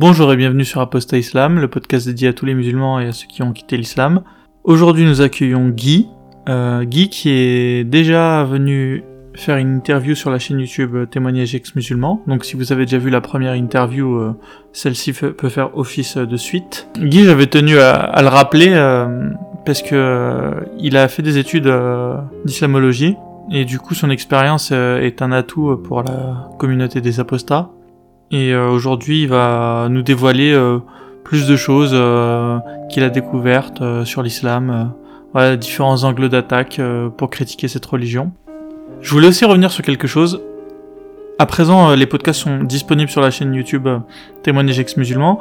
Bonjour et bienvenue sur Apostat Islam, le podcast dédié à tous les musulmans et à ceux qui ont quitté l'islam. Aujourd'hui nous accueillons Guy, euh, Guy qui est déjà venu faire une interview sur la chaîne YouTube euh, Témoignage ex-musulman. Donc si vous avez déjà vu la première interview, euh, celle-ci peut faire office de suite. Guy, j'avais tenu à, le rappeler parce que il a fait des études d'islamologie et du coup son expérience est un atout pour la communauté des apostats. Et aujourd'hui, il va nous dévoiler plus de choses qu'il a découvertes sur l'islam, voilà, différents angles d'attaque pour critiquer cette religion. Je voulais aussi revenir sur quelque chose. À présent, euh, les podcasts sont disponibles sur la chaîne YouTube euh, Témoignage ex-musulman.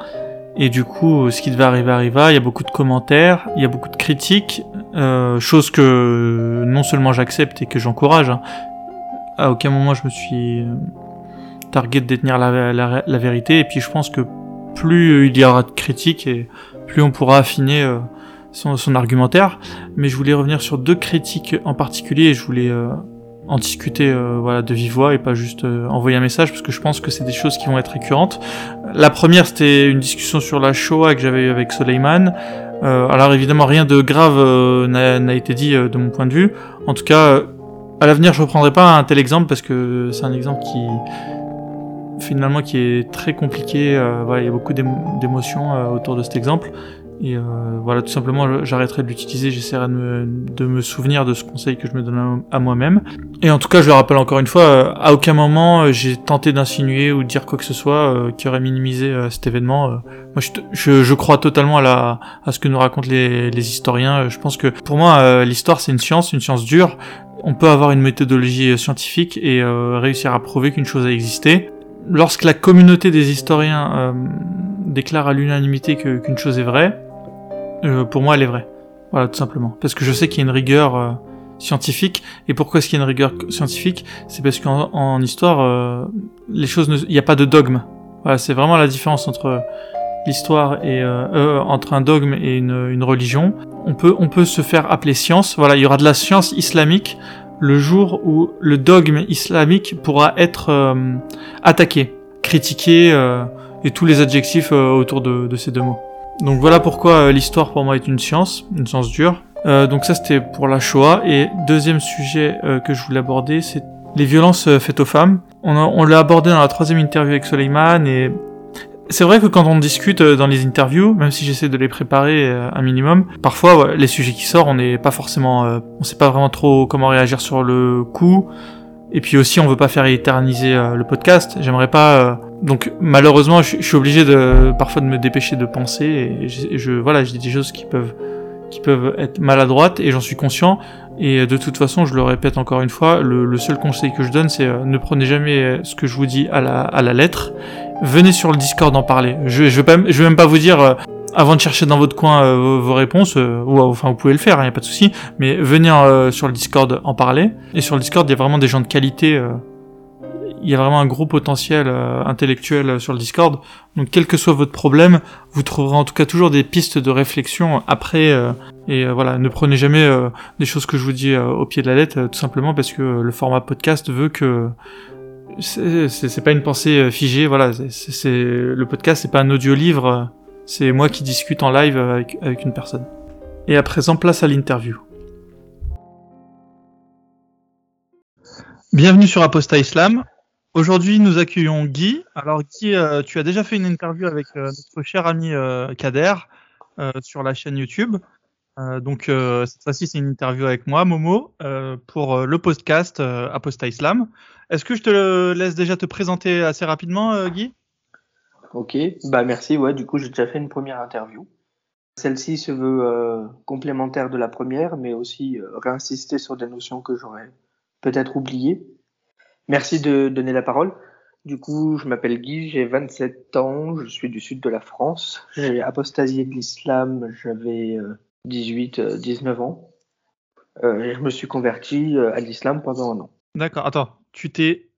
Et du coup, euh, ce qui devait arriver arriva. Il y a beaucoup de commentaires, il y a beaucoup de critiques, euh, chose que non seulement j'accepte et que j'encourage. Hein. À aucun moment je me suis targué de détenir la, la, vérité. Et puis je pense que plus il y aura de critiques et plus on pourra affiner son, son, argumentaire. Mais je voulais revenir sur deux critiques en particulier et je voulais en discuter euh, voilà de vive voix et pas juste euh, envoyer un message parce que je pense que c'est des choses qui vont être récurrentes. La première c'était une discussion sur la Shoah que j'avais eu avec Soleiman. Euh, alors évidemment rien de grave n'a été dit de mon point de vue. En tout cas à l'avenir je reprendrai pas un tel exemple parce que c'est un exemple qui finalement qui est très compliqué. voilà il y a beaucoup d'émotions autour de cet exemple. Et euh, voilà, tout simplement, j'arrêterai de l'utiliser, j'essaierai de me, de me, souvenir de ce conseil que je me donne à, moi-même. Et en tout cas, je le rappelle encore une fois, euh, à aucun moment euh, j'ai tenté d'insinuer ou de dire quoi que ce soit qui aurait minimisé cet événement. moi, je, je, je, crois totalement à, la, à ce que nous racontent les, les historiens. Je pense que pour moi, l'histoire, c'est une science, une science dure. On peut avoir une méthodologie scientifique et réussir à prouver qu'une chose a existé. Lorsque la communauté des historiens déclare à l'unanimité qu'une chose est vraie, euh, pour moi, elle est vraie. Voilà, tout simplement. Parce que je sais qu'il y a une rigueur euh, scientifique. Et pourquoi est-ce qu'il y a une rigueur scientifique? C'est parce qu'en en histoire, euh, les choses, il n'y a pas de dogme. Voilà, c'est vraiment la différence entre l'histoire et entre un dogme et une, une, religion. On peut, on peut se faire appeler science. Voilà, il y aura de la science islamique le jour où le dogme islamique pourra être attaqué, critiqué et tous les adjectifs autour de, de ces deux mots. Donc voilà pourquoi euh, l'histoire pour moi est une science, une science dure. Euh, donc ça c'était pour la Shoah. Et deuxième sujet euh, que je voulais aborder, c'est les violences faites aux femmes. On l'a abordé dans la troisième interview avec Soleiman et c'est vrai que quand on discute dans les interviews, même si j'essaie de les préparer un minimum, parfois les sujets qui sortent, on n'est pas forcément, on sait pas vraiment trop comment réagir sur le coup. Et puis aussi, on veut pas faire éterniser le podcast. J'aimerais pas donc malheureusement, je, suis obligé de parfois de me dépêcher de penser et je, voilà, je dis des choses qui peuvent qui peuvent être maladroites et j'en suis conscient. Et de toute façon, je le répète encore une fois, le, seul conseil que je donne, c'est euh, ne prenez jamais ce que je vous dis à la, à la lettre. Venez sur le Discord en parler. Je, je vais vais même pas vous dire euh, avant de chercher dans votre coin euh, vos, réponses, ou enfin vous pouvez le faire, il hein, a pas de souci. Mais venez sur le Discord en parler. Et sur le Discord, il y a vraiment des gens de qualité il y a vraiment un gros potentiel euh, intellectuel euh, sur le Discord. Donc quel que soit votre problème, vous trouverez en tout cas toujours des pistes de réflexion après. Euh, et voilà, ne prenez jamais des choses que je vous dis au pied de la lettre, tout simplement parce que le format podcast veut que c'est pas une pensée figée. Voilà, c'est le podcast, c'est pas un audio livre. C'est moi qui discute en live avec, une personne. Et à présent, place à l'interview. Bienvenue sur Apostat Islam. Aujourd'hui, nous accueillons Guy. Alors Guy, euh, tu as déjà fait une interview avec euh, notre cher ami euh, Kader sur la chaîne YouTube. Donc cette fois-ci, c'est une interview avec moi, Momo, pour le podcast Aposta Islam. Est-ce que je te laisse déjà te présenter assez rapidement, Guy? Ok, bah merci. Ouais, du coup, j'ai déjà fait une première interview. Celle-ci se veut complémentaire de la première, mais aussi réinsister sur des notions que j'aurais peut-être oubliées. Merci de donner la parole. Du coup, je m'appelle Guy, j'ai 27 ans, je suis du sud de la France. J'ai apostasié de l'islam, j'avais 18, euh, 19 euh, ans. Euh, je me suis converti à l'islam pendant un an. D'accord, attends, tu t'es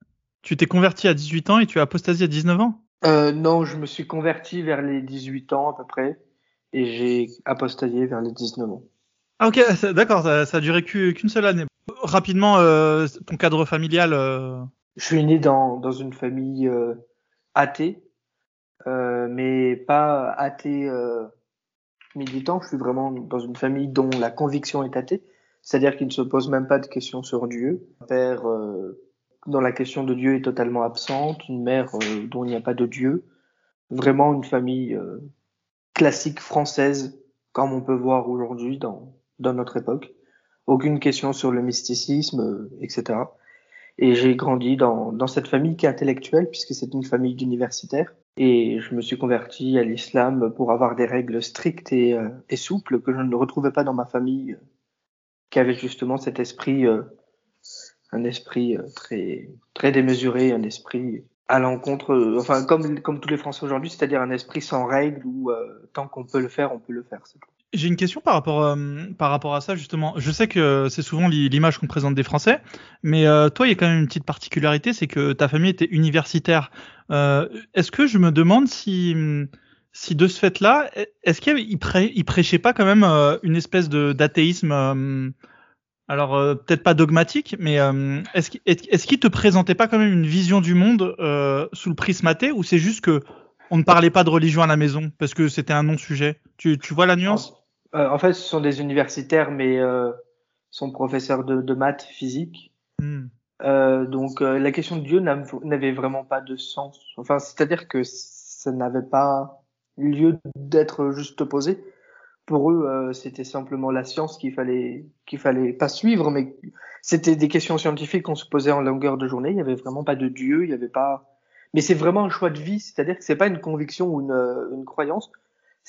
tu t'es converti à 18 ans et tu as apostasié à 19 ans? Euh, Non, je me suis converti vers les 18 ans à peu près et j'ai apostasié vers les 19 ans. Ah ok, d'accord, ça, ça a duré qu'une seule année rapidement, euh, ton cadre familial. Euh, Je suis né dans, dans une famille euh, athée. euh, mais pas athée euh, militant. Je suis vraiment dans une famille dont la conviction est athée, c'est-à-dire qu'il ne se pose même pas de questions sur Dieu. Un père euh, dont la question de Dieu est totalement absente, une mère euh, dont il n'y a pas de Dieu. Vraiment une famille euh, classique française, comme on peut voir aujourd'hui dans, dans notre époque. Aucune question sur le mysticisme, euh, etc. Et j'ai grandi dans, dans cette famille qui est intellectuelle, puisque c'est une famille d'universitaires. Et je me suis converti à l'islam pour avoir des règles strictes et, euh, souples que je ne retrouvais pas dans ma famille, euh, qui avait justement cet esprit, euh, un esprit très, très démesuré, un esprit à l'encontre, enfin comme, comme tous les Français aujourd'hui, c'est-à-dire un esprit sans règles où tant qu'on peut le faire, on peut le faire. J'ai une question par rapport, euh, par rapport à ça, justement. Je sais que c'est souvent l'image qu'on présente des Français, mais euh, toi, il y a quand même une petite particularité, c'est que ta famille était universitaire. Euh, est-ce que je me demande si, si de ce fait-là, est-ce qu'il prê prêchait pas quand même euh, une espèce d'athéisme, euh, alors peut-être pas dogmatique, mais est-ce qu'il est te présentait pas quand même une vision du monde sous le prisme athée, ou c'est juste que on ne parlait pas de religion à la maison parce que c'était un non-sujet? Tu, tu vois la nuance? En fait, ce sont des universitaires, mais euh, sont professeurs de, de maths, physique. Hmm. Euh, donc euh, la question de Dieu n'avait vraiment pas de sens. Enfin, c'est-à-dire que ça n'avait pas lieu d'être juste posé. Pour eux, euh, c'était simplement la science qu'il fallait qu'il fallait pas suivre, mais c'était des questions scientifiques qu'on se posait en longueur de journée. Il y avait vraiment pas de Dieu, il y avait pas mais c'est vraiment un choix de vie, c'est-à-dire que c'est pas une conviction ou une, une croyance,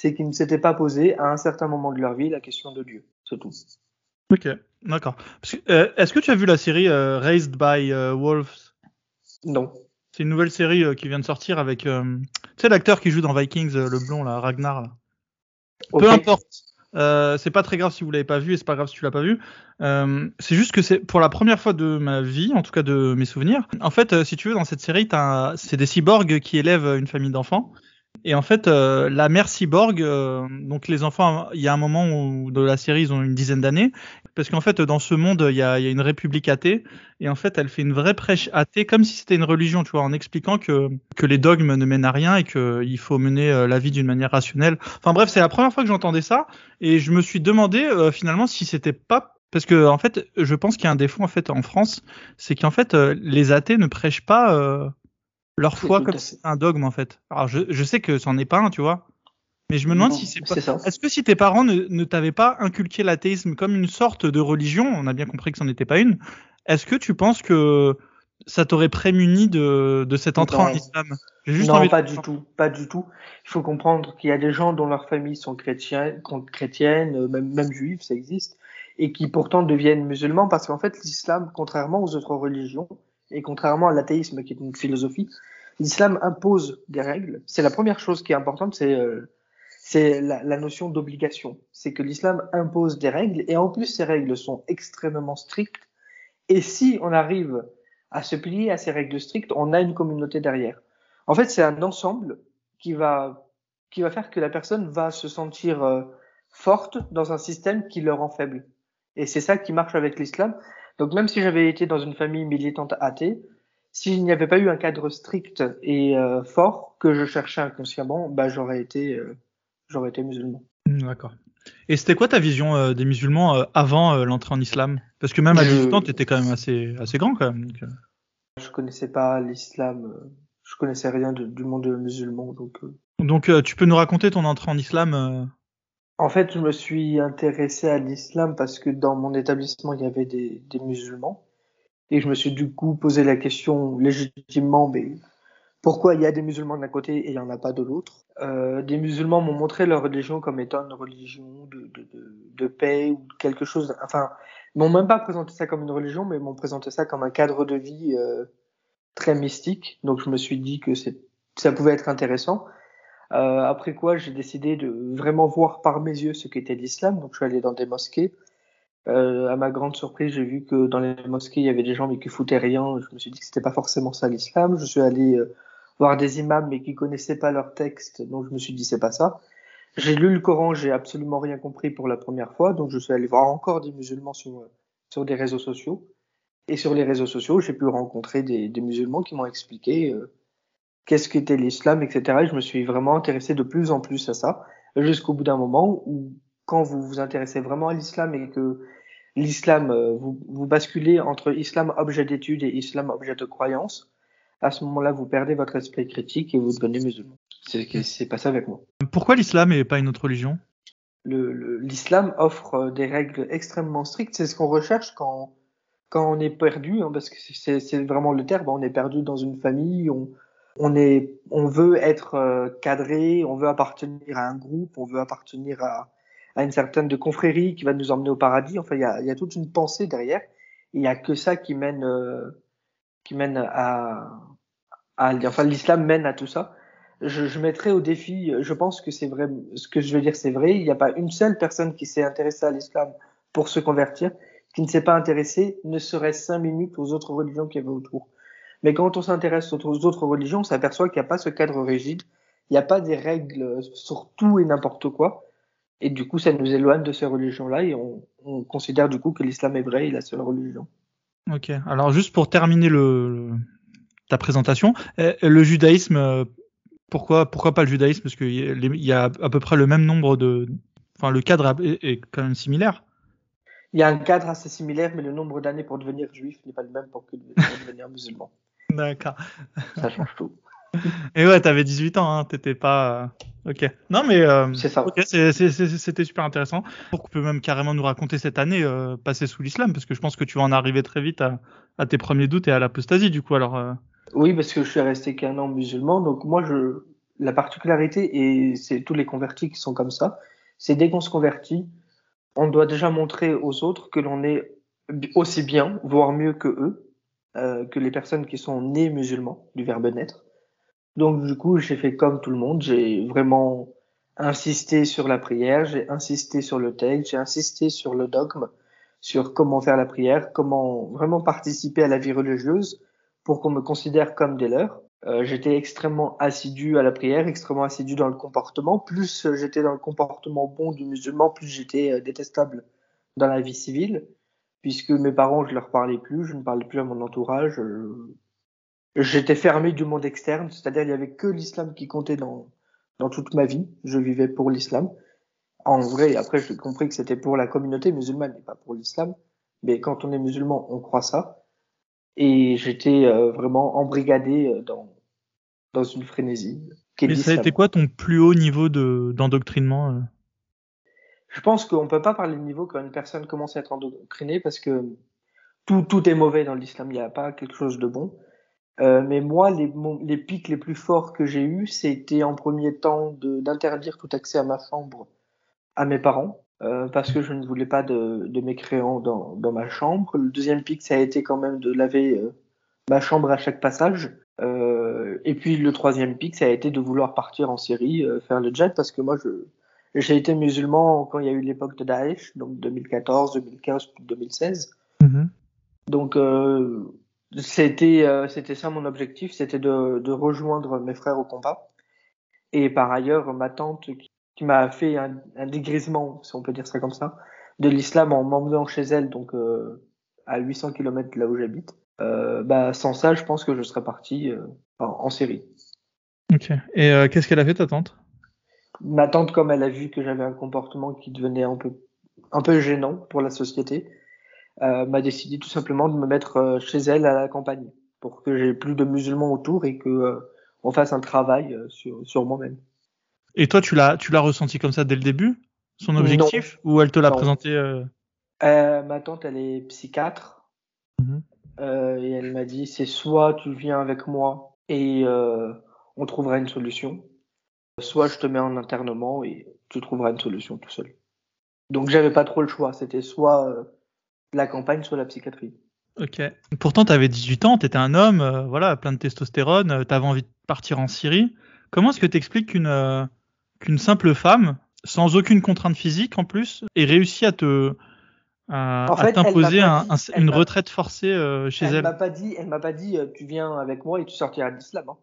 c'est qu'ils ne s'étaient pas posé à un certain moment de leur vie la question de Dieu, c'est tout. Ok, d'accord. Euh, Est-ce que tu as vu la série euh, Raised by euh, Wolves? Non. C'est une nouvelle série qui vient de sortir avec, tu sais, l'acteur qui joue dans Vikings, le blond là, Ragnar. Là. Okay. Peu importe. C'est pas très grave si vous l'avez pas vu et c'est pas grave si tu l'as pas vu. C'est juste que c'est pour la première fois de ma vie, en tout cas de mes souvenirs. En fait, si tu veux, dans cette série, c'est des cyborgs qui élèvent une famille d'enfants. Et en fait, euh, la mère cyborg, euh, donc les enfants, il y a un moment où de la série, ils ont une dizaine d'années, parce qu'en fait, dans ce monde, il y, a, y a, une république athée, et en fait, elle fait une vraie prêche athée, comme si c'était une religion, tu vois, en expliquant que que les dogmes ne mènent à rien et qu'il faut mener euh, la vie d'une manière rationnelle. Enfin bref, c'est la première fois que j'entendais ça, et je me suis demandé euh, finalement si c'était pas parce que en fait, je pense qu'il y a un défaut en fait en France, c'est qu'en fait, euh, les athées ne prêchent pas euh, leur foi comme un dogme en fait. Alors je, je sais que c'en est pas un, tu vois. Mais je me demande non, si c'est pas. Est-ce est que si tes parents ne, ne t'avaient pas inculqué l'athéisme comme une sorte de religion, on a bien compris que c'en était pas une, est-ce que tu penses que ça t'aurait prémuni de, de cette entrée non. en islam juste Non, pas du tout, pas du tout. Il faut comprendre qu'il y a des gens dont leurs familles sont chrétiennes, chrétiennes même, même juives, ça existe, et qui pourtant deviennent musulmans parce qu'en fait l'islam, contrairement aux autres religions, et contrairement à l'athéisme qui est une philosophie, l'islam impose des règles. C'est la première chose qui est importante, c'est euh, la, notion d'obligation. C'est que l'islam impose des règles et en plus ces règles sont extrêmement strictes. Et si on arrive à se plier à ces règles strictes, on a une communauté derrière. En fait, c'est un ensemble qui va qui va faire que la personne va se sentir euh, forte dans un système qui le rend faible. Et c'est ça qui marche avec l'islam. Donc même si j'avais été dans une famille militante athée, s'il n'y avait pas eu un cadre strict et euh, fort que je cherchais inconsciemment, bah j'aurais été euh, j'aurais été musulman. D'accord. Et c'était quoi ta vision euh, des musulmans avant l'entrée en islam? Parce que même à 18 ans, tu étais quand même assez, assez grand quand même. Donc, je connaissais pas l'islam, je connaissais rien de, du monde musulman. Donc, donc tu peux nous raconter ton entrée en islam En fait, je me suis intéressé à l'islam parce que dans mon établissement, il y avait des, des musulmans. Et je me suis du coup posé la question légitimement, mais pourquoi il y a des musulmans d'un côté et il n'y en a pas de l'autre? Euh, des musulmans m'ont montré leur religion comme étant une religion de, de, de, paix ou quelque chose. Enfin, ils m'ont même pas présenté ça comme une religion, mais m'ont présenté ça comme un cadre de vie euh, très mystique. Donc je me suis dit que ça pouvait être intéressant. Euh, après quoi, j'ai décidé de vraiment voir par mes yeux ce qu'était l'islam. Donc je suis allé dans des mosquées. Euh, à ma grande surprise, j'ai vu que dans les mosquées, il y avait des gens mais qui foutaient rien. Je me suis dit que c'était pas forcément ça l'islam. Je suis allé euh, voir des imams mais qui connaissaient pas leur texte, donc je me suis dit c'est pas ça. J'ai lu le Coran, j'ai absolument rien compris pour la première fois, donc je suis allé voir encore des musulmans sur, sur des réseaux sociaux. Et sur les réseaux sociaux, j'ai pu rencontrer des, des musulmans qui m'ont expliqué euh, qu'est-ce qu'était l'islam, etc. Et je me suis vraiment intéressé de plus en plus à ça, jusqu'au bout d'un moment où, quand vous vous intéressez vraiment à l'islam et que l'islam, euh, vous, vous basculez entre islam objet d'étude et islam objet de croyance, à ce moment-là, vous perdez votre esprit critique et vous devenez musulman. C'est ce qui s'est passé avec moi. Pourquoi l'islam et pas une autre religion? L'islam offre euh, des règles extrêmement strictes. C'est ce qu'on recherche quand, quand on est perdu, hein, parce que c'est vraiment le terme. On est perdu dans une famille, on, on, est, on veut être euh, cadré, on veut appartenir à un groupe, on veut appartenir à, à une certaine de confrérie qui va nous emmener au paradis. Enfin, il y a, y a, toute une pensée derrière. Il n'y a que ça qui mène, euh, qui mène à, à enfin, l'islam mène à tout ça. Je, je mettrai au défi, je pense que c'est vrai, ce que je veux dire, c'est vrai. Il n'y a pas une seule personne qui s'est intéressée à l'islam pour se convertir, qui ne s'est pas intéressée, ne serait-ce cinq minutes aux autres religions qu'il y avait autour. Mais quand on s'intéresse aux autres religions, on s'aperçoit qu'il n'y a pas ce cadre rigide, il n'y a pas des règles sur tout et n'importe quoi. Et du coup, ça nous éloigne de ces religions-là et on, on, considère du coup que l'islam est vrai et la seule religion. Ok. Alors juste pour terminer le, ta présentation, eh, le judaïsme, euh, pourquoi pourquoi pas le judaïsme? Parce qu'il y a à peu près le même nombre de, enfin le cadre est quand même similaire. Il y a un cadre assez similaire, mais le nombre d'années pour devenir juif n'est pas le même pour, que pour devenir musulman. D'accord. Ça change tout. Et ouais, t'avais 18 ans, hein, t'étais pas. Ok. Non, mais. Euh... C'est ça. Ok, c'était super intéressant. Pour que tu peux même carrément nous raconter cette année euh, passée sous l'islam, parce que je pense que tu vas en arriver très vite à, à tes premiers doutes et à l'apostasie, du coup, alors. Euh... Oui, parce que je suis resté qu'un an musulman, donc moi, je. La particularité, et c'est tous les convertis qui sont comme ça, c'est dès qu'on se convertit, on doit déjà montrer aux autres que l'on est aussi bien, voire mieux que eux, euh, que les personnes qui sont nées musulmans, du verbe naître. Donc du coup, j'ai fait comme tout le monde, j'ai vraiment insisté sur la prière, j'ai insisté sur le texte, j'ai insisté sur le dogme, sur comment faire la prière, comment vraiment participer à la vie religieuse pour qu'on me considère comme des leurs. Euh, j'étais extrêmement assidu à la prière, extrêmement assidu dans le comportement. Plus j'étais dans le comportement bon du musulman, plus j'étais euh, détestable dans la vie civile, puisque mes parents, je leur parlais plus, je ne parlais plus à mon entourage. Euh, j'étais fermé du monde externe, c'est-à-dire il y avait que l'islam qui comptait dans dans toute ma vie. Je vivais pour l'islam. En vrai, après j'ai compris que c'était pour la communauté musulmane et pas pour l'islam. Mais quand on est musulman, on croit ça. Et j'étais euh, vraiment embrigadé euh, dans, dans une frénésie. Mais ça a été quoi ton plus haut niveau de, d'endoctrinement euh? Je pense qu'on peut pas parler de niveau quand une personne commence à être endoctrinée parce que tout, tout est mauvais dans l'islam, il n'y a pas quelque chose de bon. Euh, mais moi, les, les pics les plus forts que j'ai eus, c'était en premier temps d'interdire tout accès à ma chambre à mes parents. Euh, parce que je ne voulais pas de, de mécréants dans, dans, ma chambre. Le deuxième pic, ça a été quand même de laver euh, ma chambre à chaque passage. Euh, et puis le troisième pic, ça a été de vouloir partir en Syrie, euh, faire le jet, parce que moi, je j'ai été musulman quand il y a eu l'époque de Daesh, donc 2014, 2015, 2016. Mm-hmm. Donc c'était c'était ça mon objectif, c'était de, de rejoindre mes frères au combat. Et par ailleurs, ma tante qui qui m'a fait un, un, dégrisement, si on peut dire ça comme ça, de l'islam en m'emmenant chez elle, donc euh, à 800 km là où j'habite. Euh, bah, sans ça, je pense que je serais parti euh, en, en, Syrie. Ok. Et euh, qu'est-ce qu'elle a fait, ta tante? Ma tante, comme elle a vu que j'avais un comportement qui devenait un peu, un peu gênant pour la société, euh, m'a décidé tout simplement de me mettre euh, chez elle à la campagne pour que j'ai plus de musulmans autour et que on fasse un travail sur, sur moi-même. Et toi, tu l'as, tu l'as ressenti comme ça dès le début, son objectif, non. ou elle te l'a présenté euh... Euh, Ma tante, elle est psychiatre, mm -hmm. et elle m'a dit, c'est soit tu viens avec moi et euh, on trouvera une solution, soit je te mets en internement et tu trouveras une solution tout seul. Donc j'avais pas trop le choix, c'était soit euh, la campagne, soit la psychiatrie. Ok. Pourtant, tu avais 18 ans, tu étais un homme, euh, voilà, plein de testostérone, tu avais envie de partir en Syrie. Comment est-ce que tu expliques qu'une qu'une simple femme, sans aucune contrainte physique en plus, ait réussi à te à, t'imposer un, un, une retraite forcée euh, chez elle. Elle? m'a pas dit, elle m'a pas dit, euh, tu viens avec moi et tu sortiras de l'islam. Hein.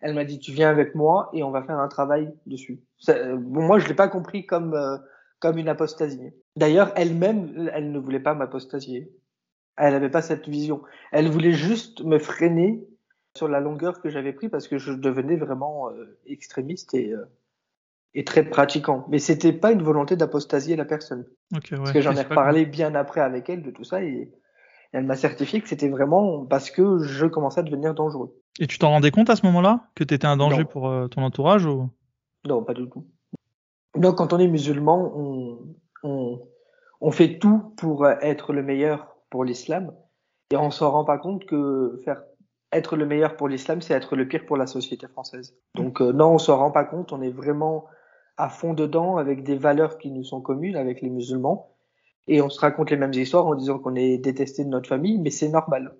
Elle m'a dit, tu viens avec moi et on va faire un travail dessus. Euh, bon, moi, je l'ai pas compris comme euh, comme une apostasie. D'ailleurs, elle-même, elle ne voulait pas m'apostasier. Elle n'avait pas cette vision. Elle voulait juste me freiner sur la longueur que j'avais pris parce que je devenais vraiment euh, extrémiste et, euh, et très pratiquant. Mais c'était pas une volonté d'apostasier la personne. Ok, ouais. Parce que j'en ai reparlé bien après avec elle de tout ça et elle m'a certifié que c'était vraiment parce que je commençais à devenir dangereux. Et tu t'en rendais compte à ce moment-là que tu étais un danger Non. pour euh, ton entourage ou... Non, pas du tout. Donc, quand on est musulman, on, on, on fait tout pour être le meilleur pour l'islam et on s'en rend pas compte que faire être le meilleur pour l'islam, c'est être le pire pour la société française. Donc, euh, non, on s'en rend pas compte. On est vraiment à fond dedans avec des valeurs qui nous sont communes avec les musulmans et on se raconte les mêmes histoires en disant qu'on est détesté de notre famille, mais c'est normal.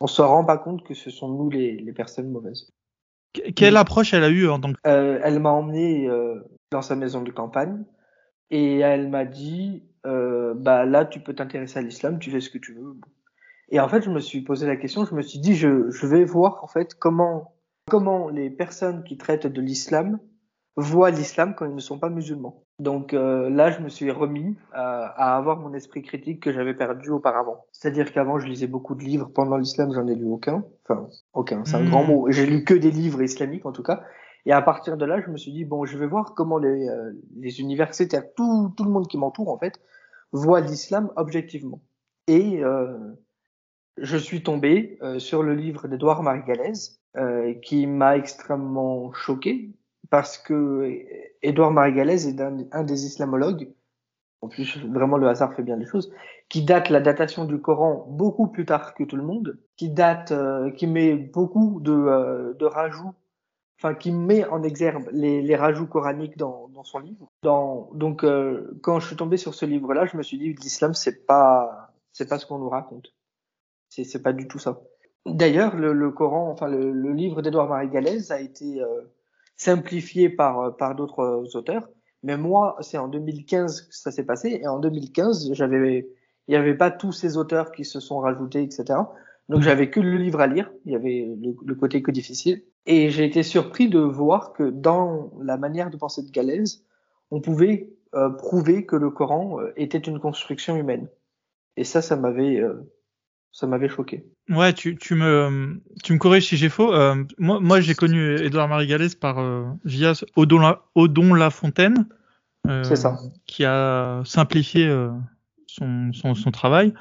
On se rend pas compte que ce sont nous les, les personnes mauvaises. Que- Quelle approche elle a eu en tant que... Euh, elle m'a emmené euh, dans sa maison de campagne et elle m'a dit euh, bah là tu peux t'intéresser à l'islam, tu fais ce que tu veux. Et en fait je me suis posé la question, je me suis dit je, je vais voir en fait comment comment les personnes qui traitent de l'islam voient l'islam quand ils ne sont pas musulmans. Donc euh, là je me suis remis à, à avoir mon esprit critique que j'avais perdu auparavant. C'est-à-dire qu'avant je lisais beaucoup de livres pendant l'islam, j'en ai lu aucun. Enfin aucun, c'est un Hmm. grand mot. J'ai lu que des livres islamiques en tout cas. Et à partir de là, je me suis dit, bon, je vais voir comment les, euh, les universitaires, tout, tout le monde qui m'entoure, en fait, voit l'islam objectivement. Et euh, je suis tombé euh, sur le livre d'Edouard Marie-Galès, euh, qui m'a extrêmement choqué, parce que Édouard Marie-Galès est un, des islamologues, en plus, vraiment, le hasard fait bien les choses, qui date la datation du Coran beaucoup plus tard que tout le monde, qui date, euh, qui met beaucoup de, euh, de rajouts enfin qui met en exergue les, les rajouts coraniques dans, dans son livre. Dans, donc euh, quand je suis tombé sur ce livre-là, je me suis dit l'islam c'est pas c'est pas ce qu'on nous raconte. C'est c'est pas du tout ça. D'ailleurs le, le Coran, enfin le, le livre d'Edouard Marie Galès a été euh, simplifié par par d'autres euh, auteurs, mais moi c'est en 2015 que ça s'est passé et en 2015 j'avais il y avait pas tous ces auteurs qui se sont rajoutés etc. Donc j'avais que le livre à lire, il y avait le, côté que difficile. Et j'ai été surpris de voir que dans la manière de penser de Galès, on pouvait euh, prouver que le Coran euh, était une construction humaine. Et ça, ça m'avait, euh, ça m'avait choqué. Ouais, tu, tu me tu me corriges si j'ai faux. Euh, moi, moi j'ai connu Édouard Marie Galès par euh, via Odon La, Odon Lafontaine, euh, C'est ça. qui a simplifié euh, son, son son travail.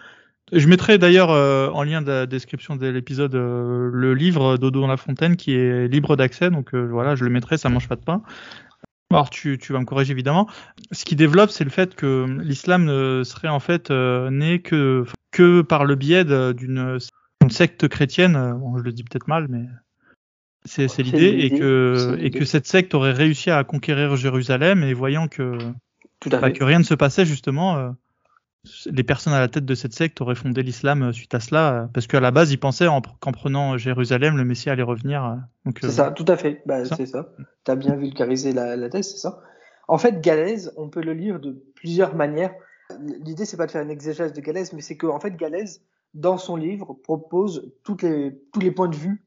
Je mettrai d'ailleurs euh, en lien de la description de l'épisode euh, le livre d'Odon Lafontaine qui est libre d'accès, donc euh, voilà, je le mettrai, ça mange pas de pain. Alors tu, tu vas me corriger évidemment. Ce qui développe, c'est le fait que l'islam ne serait en fait euh, né que que par le biais d'une une secte chrétienne. euh, Bon, je le dis peut-être mal, mais c'est l'idée et que et cette secte aurait réussi à conquérir Jérusalem et voyant que Tout à bah, que rien ne se passait justement. euh, les personnes à la tête de cette secte auraient fondé l'islam euh, suite à cela, parce qu'à la base, ils pensaient en- qu'en prenant Jérusalem, le Messie allait revenir. C'est euh, ça, tout à fait. Bah, c'est ça. T'as bien vulgarisé la, la thèse, c'est ça. En fait, Galès, on peut le lire de plusieurs manières. L'idée, c'est pas de faire une exégèse de Galès, mais c'est que, en fait, Galès, dans son livre, propose toutes les, tous les points de vue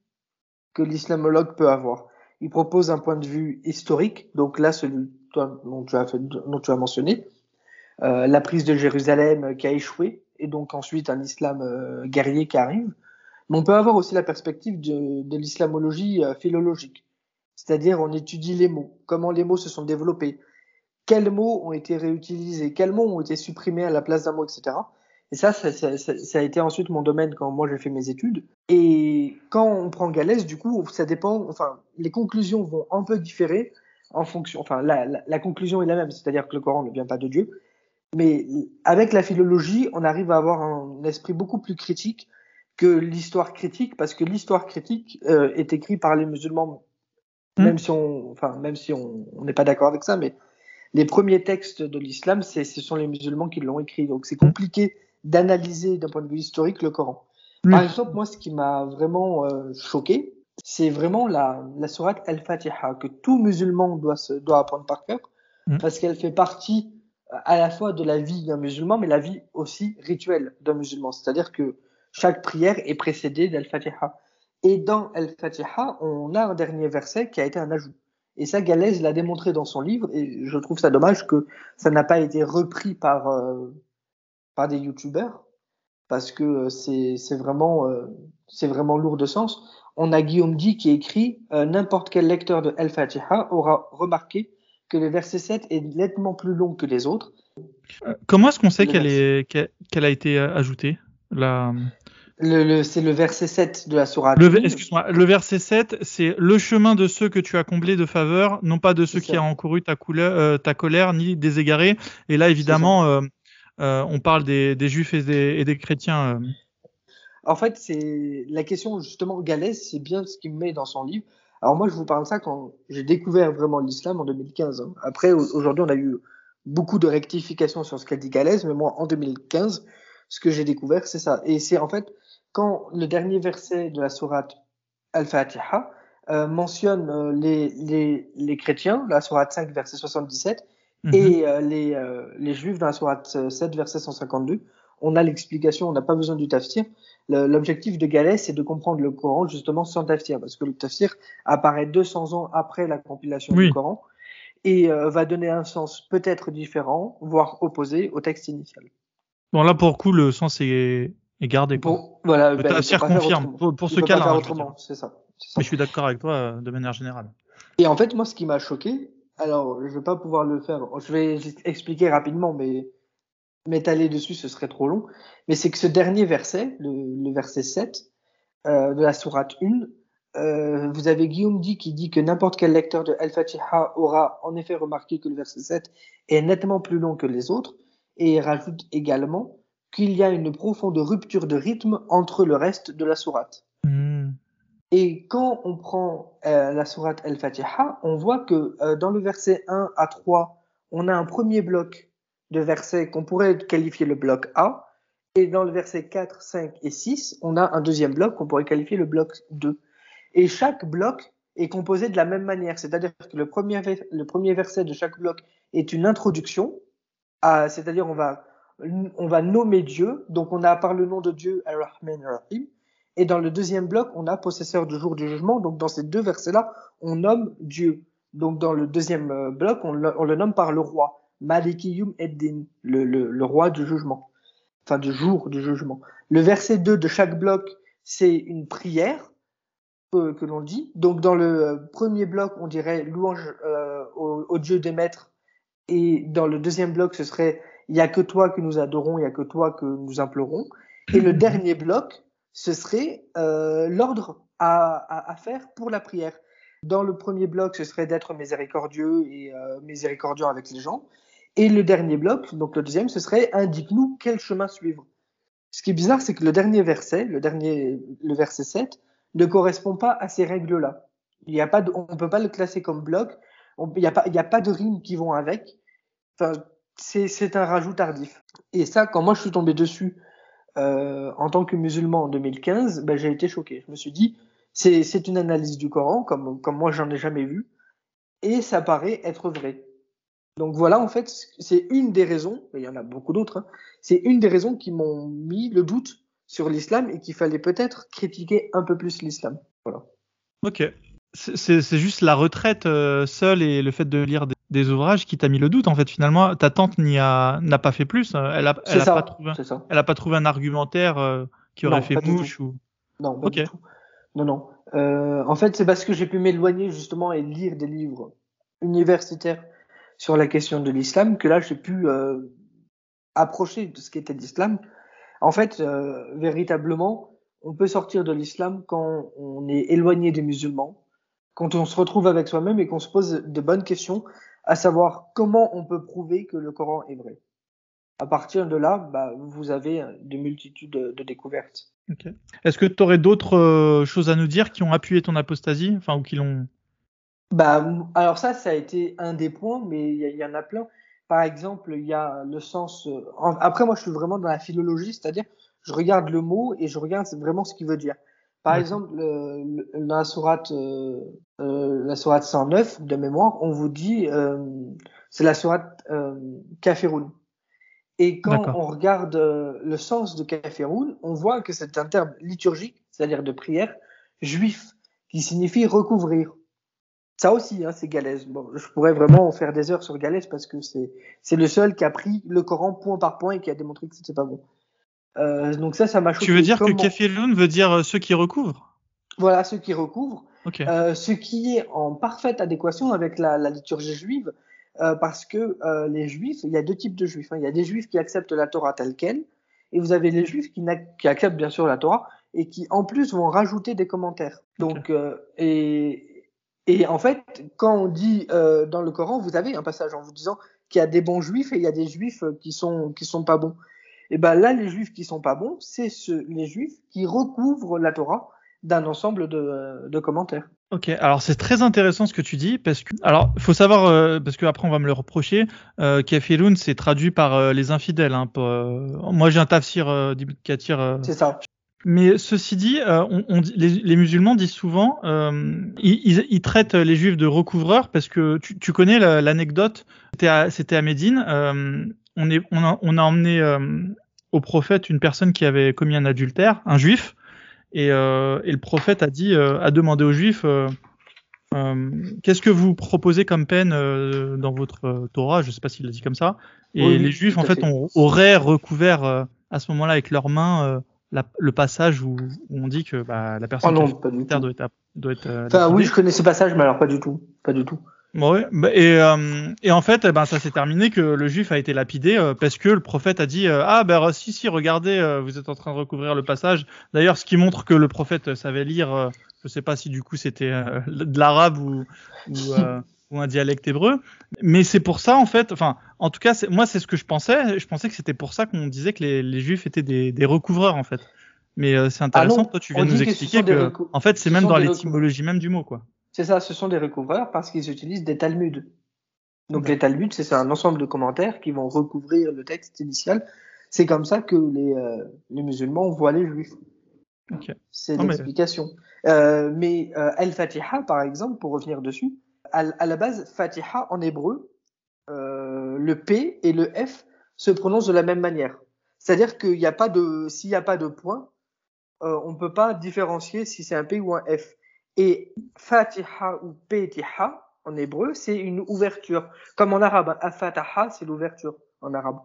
que l'islamologue peut avoir. Il propose un point de vue historique, donc là, celui dont, tu as fait, dont tu as mentionné, euh, la prise de Jérusalem euh, qui a échoué, et donc ensuite un islam euh, guerrier qui arrive. Mais on peut avoir aussi la perspective de, de l'islamologie euh, philologique, c'est-à-dire on étudie les mots, comment les mots se sont développés, quels mots ont été réutilisés, quels mots ont été supprimés à la place d'un mot, etc. Et ça, ça, ça, ça, ça a été ensuite mon domaine quand moi j'ai fait mes études. Et quand on prend Galès, du coup, ça dépend, enfin, les conclusions vont un peu différer en fonction, enfin, la, la, la conclusion est la même, c'est-à-dire que le Coran ne vient pas de Dieu. Mais avec la philologie, on arrive à avoir un esprit beaucoup plus critique que l'histoire critique, parce que l'histoire critique euh, est écrite par les musulmans, Mm. même si on, enfin, même si on n'est pas d'accord avec ça, mais les premiers textes de l'islam, ce sont les musulmans qui l'ont écrit. Donc c'est compliqué d'analyser d'un point de vue historique le Coran. Par exemple, moi, ce qui m'a vraiment euh, choqué, c'est vraiment la, la sourate Al-Fatiha, que tout musulman doit, se, doit apprendre par cœur, Mm. parce qu'elle fait partie à la fois de la vie d'un musulman, mais la vie aussi rituelle d'un musulman. C'est-à-dire que chaque prière est précédée d'Al-Fatiha. Et dans Al-Fatiha, on a un dernier verset qui a été un ajout. Et ça, Galès l'a démontré dans son livre, et je trouve ça dommage que ça n'a pas été repris par, euh, par des youtubeurs, parce que euh, c'est c'est vraiment, euh, c'est vraiment lourd de sens. On a Guillaume Di qui écrit euh, N'importe quel lecteur de Al-Fatiha aura remarqué que le verset 7 est nettement plus long que les autres. Euh, comment est-ce qu'on sait qu'elle est qu'elle a été euh, ajoutée la... Le, le, c'est le verset 7 de la sourate. Le, excuse-moi, le verset 7, c'est le chemin de ceux que tu as comblés de faveur, non pas de ceux qui ont encouru ta, couleur, euh, ta colère, ni des égarés. Et là, évidemment, euh, euh, on parle des, des juifs et des, et des chrétiens. En fait, c'est la question justement Galès, c'est bien ce qu'il met dans son livre. Alors moi, je vous parle de ça quand j'ai découvert vraiment l'islam en 2015. Hein. Après, aujourd'hui, on a eu beaucoup de rectifications sur ce qu'a dit Galès, mais moi, en 2015, ce que j'ai découvert, c'est ça. Et c'est en fait quand le dernier verset de la sourate Al-Fatiha euh, mentionne euh, les, les, les, chrétiens, la sourate 5, verset 77, mhm. et euh, les, euh, les juifs dans la sourate 7, verset 152, on a l'explication, on n'a pas besoin du tafsir. L'objectif de Galès, c'est de comprendre le Coran justement sans tafsir, parce que le tafsir apparaît 200 ans après la compilation du Coran et va donner un sens peut-être différent, voire opposé au texte initial. Bon, là, pour le coup, le sens est, et garder. Bon, voilà, le ben, confirme pour, pour ce cas-là. Hein, c'est ça, Mais je suis d'accord avec toi euh, de manière générale. Et en fait, moi, ce qui m'a choqué, alors je vais pas pouvoir le faire, je vais expliquer rapidement, mais m'étaler dessus, ce serait trop long. Mais c'est que ce dernier verset, le, le verset 7 euh, de la sourate 1, euh, vous avez Guillaume dit qui dit que n'importe quel lecteur de Al-Fatiha aura en effet remarqué que le verset 7 est nettement plus long que les autres, et il rajoute également qu'il y a une profonde rupture de rythme entre le reste de la sourate. Hmm. Et quand on prend euh, la sourate Al-Fatiha, on voit que euh, dans le verset 1 à 3, on a un premier bloc de versets qu'on pourrait qualifier le bloc A, et dans le verset 4, 5 et 6, on a un deuxième bloc qu'on pourrait qualifier le bloc 2. Et chaque bloc est composé de la même manière, c'est-à-dire que le premier, le premier verset de chaque bloc est une introduction, c'est-à-dire on va on va nommer Dieu. Donc on a par le nom de Dieu Ar-Rahman Ar-Rahim. Et dans le deuxième bloc, on a possesseur du jour du jugement. Donc dans ces deux versets-là, on nomme Dieu. Donc dans le deuxième euh, bloc, on le, nomme par le roi. Malikiyum Eddin, le, le, le roi du jugement. Enfin du jour du jugement. Le verset 2 de chaque bloc, c'est une prière que, que l'on dit. Donc dans le euh, premier bloc, on dirait louange euh, au, au Dieu des maîtres. Et dans le deuxième bloc, ce serait il n'y a que toi que nous adorons, il n'y a que toi que nous implorons. Et le dernier bloc, ce serait euh, l'ordre à, à, à, faire pour la prière. Dans le premier bloc, ce serait d'être miséricordieux et euh, miséricordieux avec les gens. Et le dernier bloc, donc le deuxième, ce serait indique-nous quel chemin suivre. Ce qui est bizarre, c'est que le dernier verset, le dernier, le verset 7, ne correspond pas à ces règles-là. Il y a pas de, on peut pas le classer comme bloc. il n'y a pas, il y a pas de rimes qui vont avec. Enfin, c'est un rajout tardif. Et ça, quand moi je suis tombé dessus euh, en tant que musulman en 2015, ben, j'ai été choqué. Je me suis dit, c'est une analyse du Coran, comme, comme moi j'en ai jamais vu, et ça paraît être vrai. Donc voilà, en fait, c'est une des raisons, il y en a beaucoup d'autres, hein, c'est une des raisons qui m'ont mis le doute sur l'islam et qu'il fallait peut-être critiquer un peu plus l'islam. Voilà. Ok. C'est juste la retraite euh, seule et le fait de lire des des ouvrages qui t'a mis le doute en fait. Finalement ta tante n'y a n'a pas fait plus. Euh, elle a elle a pas trouvé elle a pas trouvé un argumentaire euh, qui aurait fait mouche ou non pas du tout. non non. Euh, en fait c'est parce que j'ai pu m'éloigner justement et lire des livres universitaires sur la question de l'islam que là j'ai pu euh, approcher de ce qu'était l'islam. En fait véritablement on peut sortir de l'islam quand on est éloigné des musulmans quand on se retrouve avec soi-même et qu'on se pose de bonnes questions à savoir comment on peut prouver que le Coran est vrai. À partir de là, bah, vous avez de multitudes de, découvertes. Okay. Est-ce que tu aurais d'autres euh, choses à nous dire qui ont appuyé ton apostasie, enfin ou qui l'ont Bah, alors ça, ça a été un des points, mais il y, y, en a plein. Par exemple, il y a le sens. Euh, après, moi, je suis vraiment dans la philologie, c'est-à-dire, je regarde le mot et je regarde vraiment ce qu'il veut dire. Par exemple, le, la sourate, euh, euh, la sourate 109 de mémoire, on vous dit, euh, c'est la sourate euh, Kafirun. Et quand on regarde euh, le sens de Kafirun, on voit que c'est un terme liturgique, c'est-à-dire de prière, juif, qui signifie recouvrir. Ça aussi, hein, c'est Galès. Bon, je pourrais vraiment faire des heures sur Galès parce que c'est c'est le seul qui a pris le Coran point par point et qui a démontré que c'était pas bon. Euh, donc ça, ça m'a choqué. Tu veux dire que kafirun veut dire euh, ceux qui recouvrent? Voilà, ceux qui recouvrent. Euh, ce qui est en parfaite adéquation avec la, la liturgie juive, parce que les juifs, il y a deux types de juifs. hein. Il y a des juifs qui acceptent la Torah telle quelle, et vous avez les juifs qui, acceptent bien sûr la Torah, et qui en plus vont rajouter des commentaires. Donc, euh, et, et en fait, quand on dit euh, dans le Coran, vous avez un passage en vous disant qu'il y a des bons juifs et il y a des juifs qui sont qui sont pas bons. Et ben là, les juifs qui sont pas bons, c'est ceux, les juifs qui recouvrent la Torah d'un ensemble de, de commentaires. Ok, alors c'est très intéressant ce que tu dis parce que alors faut savoir euh, parce que après on va me le reprocher. Euh, kafirun c'est traduit par euh, les infidèles. Hein, pour, euh, moi j'ai un tafsir euh, d'Ibn Kathir. euh, C'est ça. Mais ceci dit, euh, on, on dit- les, les musulmans disent souvent, euh, ils, ils- ils traitent les juifs de recouvreurs parce que tu, tu connais la- l'anecdote. C'était à, c'était à Médine. On, est, on, a, on a emmené euh, au prophète une personne qui avait commis un adultère, un juif, et, euh, et le prophète a dit, euh, a demandé aux juifs. euh, euh, Qu'est-ce que vous proposez comme peine euh, dans votre Torah? Je sais pas s'il l'a dit comme ça. Et Oui, les Juifs, en fait, fait. ont- auraient recouvert euh, à ce moment-là avec leurs mains euh, la- le passage où, où on dit que bah, la Oh personne non, qui a doit être, doit être euh, Enfin, oui, je connais ce passage, mais alors pas du tout. Pas du tout. Ouais, bah, et, euh, et en fait, eh ben, ça s'est terminé que le juif a été lapidé euh, parce que le prophète a dit euh, ah ben si si regardez euh, vous êtes en train de recouvrir le passage. D'ailleurs, ce qui montre que le prophète savait lire. euh, je sais pas si du coup c'était euh, de l'arabe ou ou, euh, ou un dialecte hébreu, mais c'est pour ça en fait. Enfin, en tout cas, moi c'est ce que je pensais. Je pensais que c'était pour ça qu'on disait que les, les juifs étaient des, des recouvreurs en fait. Mais euh, c'est intéressant. Ah non, Toi, tu viens nous que expliquer que recou- en fait c'est ce même dans l'étymologie même du mot quoi. C'est ça, ce sont des recouvreurs parce qu'ils utilisent des Talmuds. Donc les Talmuds, c'est un ensemble de commentaires qui vont recouvrir le texte initial. C'est comme ça que les, euh, les musulmans voient les juifs. Ok. C'est Non, mais- l'explication. Euh, mais euh, Al-Fatiha, par exemple, pour revenir dessus, à, à la base, Fatiha en hébreu, euh, le P et le F se prononcent de la même manière. C'est-à-dire qu'il n'y a pas de, s'il n'y a pas de point, euh, on ne peut pas différencier si c'est un P ou un F. Et Fatiha ou Petiha en hébreu, c'est une ouverture. Comme en arabe, Afataha, c'est l'ouverture en arabe.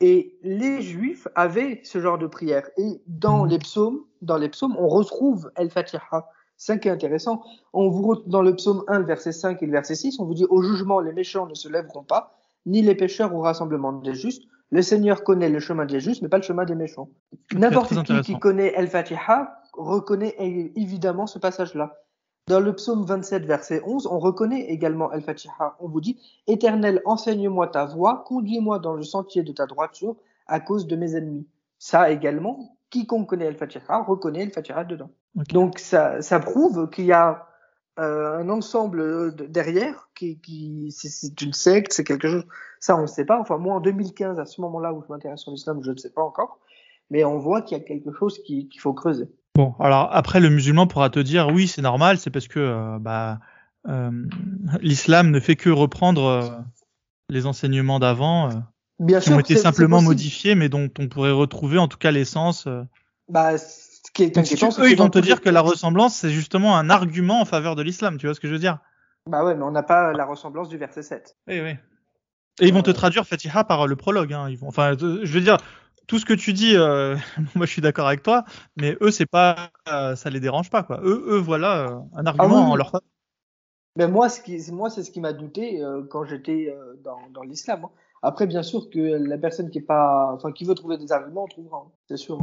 Et les juifs avaient ce genre de prière. Et dans Mhm. les psaumes, dans les psaumes, on retrouve El Fatiha. C'est ça qui est intéressant. On vous dans le psaume 1, le verset 5 et le verset 6, on vous dit au jugement, les méchants ne se lèveront pas, ni les pécheurs au rassemblement des justes. Le Seigneur connaît le chemin des justes, mais pas le chemin des méchants. N'importe qui qui connaît El Fatiha reconnaît évidemment ce passage-là. Dans le psaume 27, verset 11, on reconnaît également El Fatiha. On vous dit Éternel, enseigne-moi ta voie, conduis-moi dans le sentier de ta droiture à cause de mes ennemis. Ça également, quiconque connaît El Fatiha reconnaît El Fatiha dedans. Donc ça, ça prouve qu'il y a euh, un ensemble de- derrière qui, qui c'est- une secte, c'est quelque chose. Ça, on ne sait pas. Enfin, moi, en 2015, à ce moment-là où je m'intéresse sur l'islam, je ne sais pas encore. Mais on voit qu'il y a quelque chose qui- qu'il faut creuser. Bon, alors après, le musulman pourra te dire oui, c'est normal, c'est parce que euh, bah, euh, l'islam ne fait que reprendre euh, les enseignements d'avant, Bien qui sûr, ont été simplement modifiés, mais dont on pourrait retrouver en tout cas l'essence. Bah, ce qui est Donc, si tu- eux, ils vont te dire que la ressemblance, c'est justement un argument en faveur de l'islam, tu vois ce que je veux dire? Bah ouais, mais on n'a pas la ressemblance du verset 7. Oui, oui. Et ils vont te traduire Fatiha par le prologue. Hein. Ils vont, enfin, je veux dire, tout ce que tu dis, euh, moi je suis d'accord avec toi, mais eux, c'est pas, euh, ça les dérange pas, quoi. Eux, eux voilà euh, un argument Ah oui, en leur faveur. Mais moi, ce qui, moi, c'est ce qui m'a douté euh, quand j'étais euh, dans, dans l'islam. hein. Après, bien sûr que la personne qui est pas, enfin, qui veut trouver des arguments, on trouvera, hein, c'est sûr.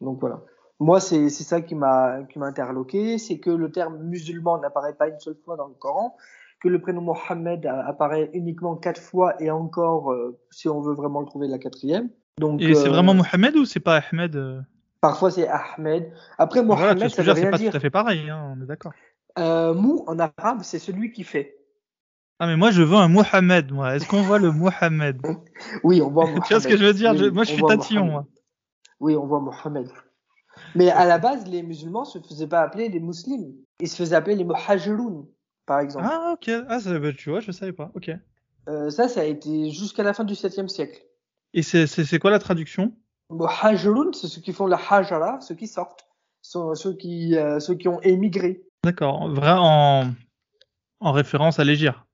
Donc voilà. Moi, c'est c'est ça qui m'a qui m'a interloqué, c'est que le terme musulman n'apparaît pas une seule fois dans le Coran, que le prénom Mohammed apparaît uniquement quatre fois et encore, euh, si on veut vraiment le trouver, la quatrième. Donc Et c'est euh, vraiment Mohamed ou c'est pas Ahmed euh parfois c'est Ahmed. Après Voilà, ce que ça veut dire, c'est rien pas dire. tout à fait pareil, hein, on est d'accord. Euh, Mou en arabe, c'est celui qui fait. Ah, mais moi je veux un Mohamed, moi. Est-ce qu'on voit le Mohamed? Oui, on voit Tu vois ce que je veux dire? Oui, Je- oui, Moi je suis tatillon, Mohammed. moi. Oui, on voit Mohammed. Mais à la base, les musulmans se faisaient pas appeler les musulmans. Ils se faisaient appeler les muhajiroun, par exemple. Ah, ok. Ah, ça, bah, tu vois, je savais pas. Ok. Euh, ça, ça a été jusqu'à la fin du 7e siècle. Et c'est quoi la traduction? Muhajiroun, c'est ceux qui font la hajara, ceux qui sortent, sont ceux qui, euh, ceux qui ont émigré. D'accord. Vrai en, en référence à l'Égir.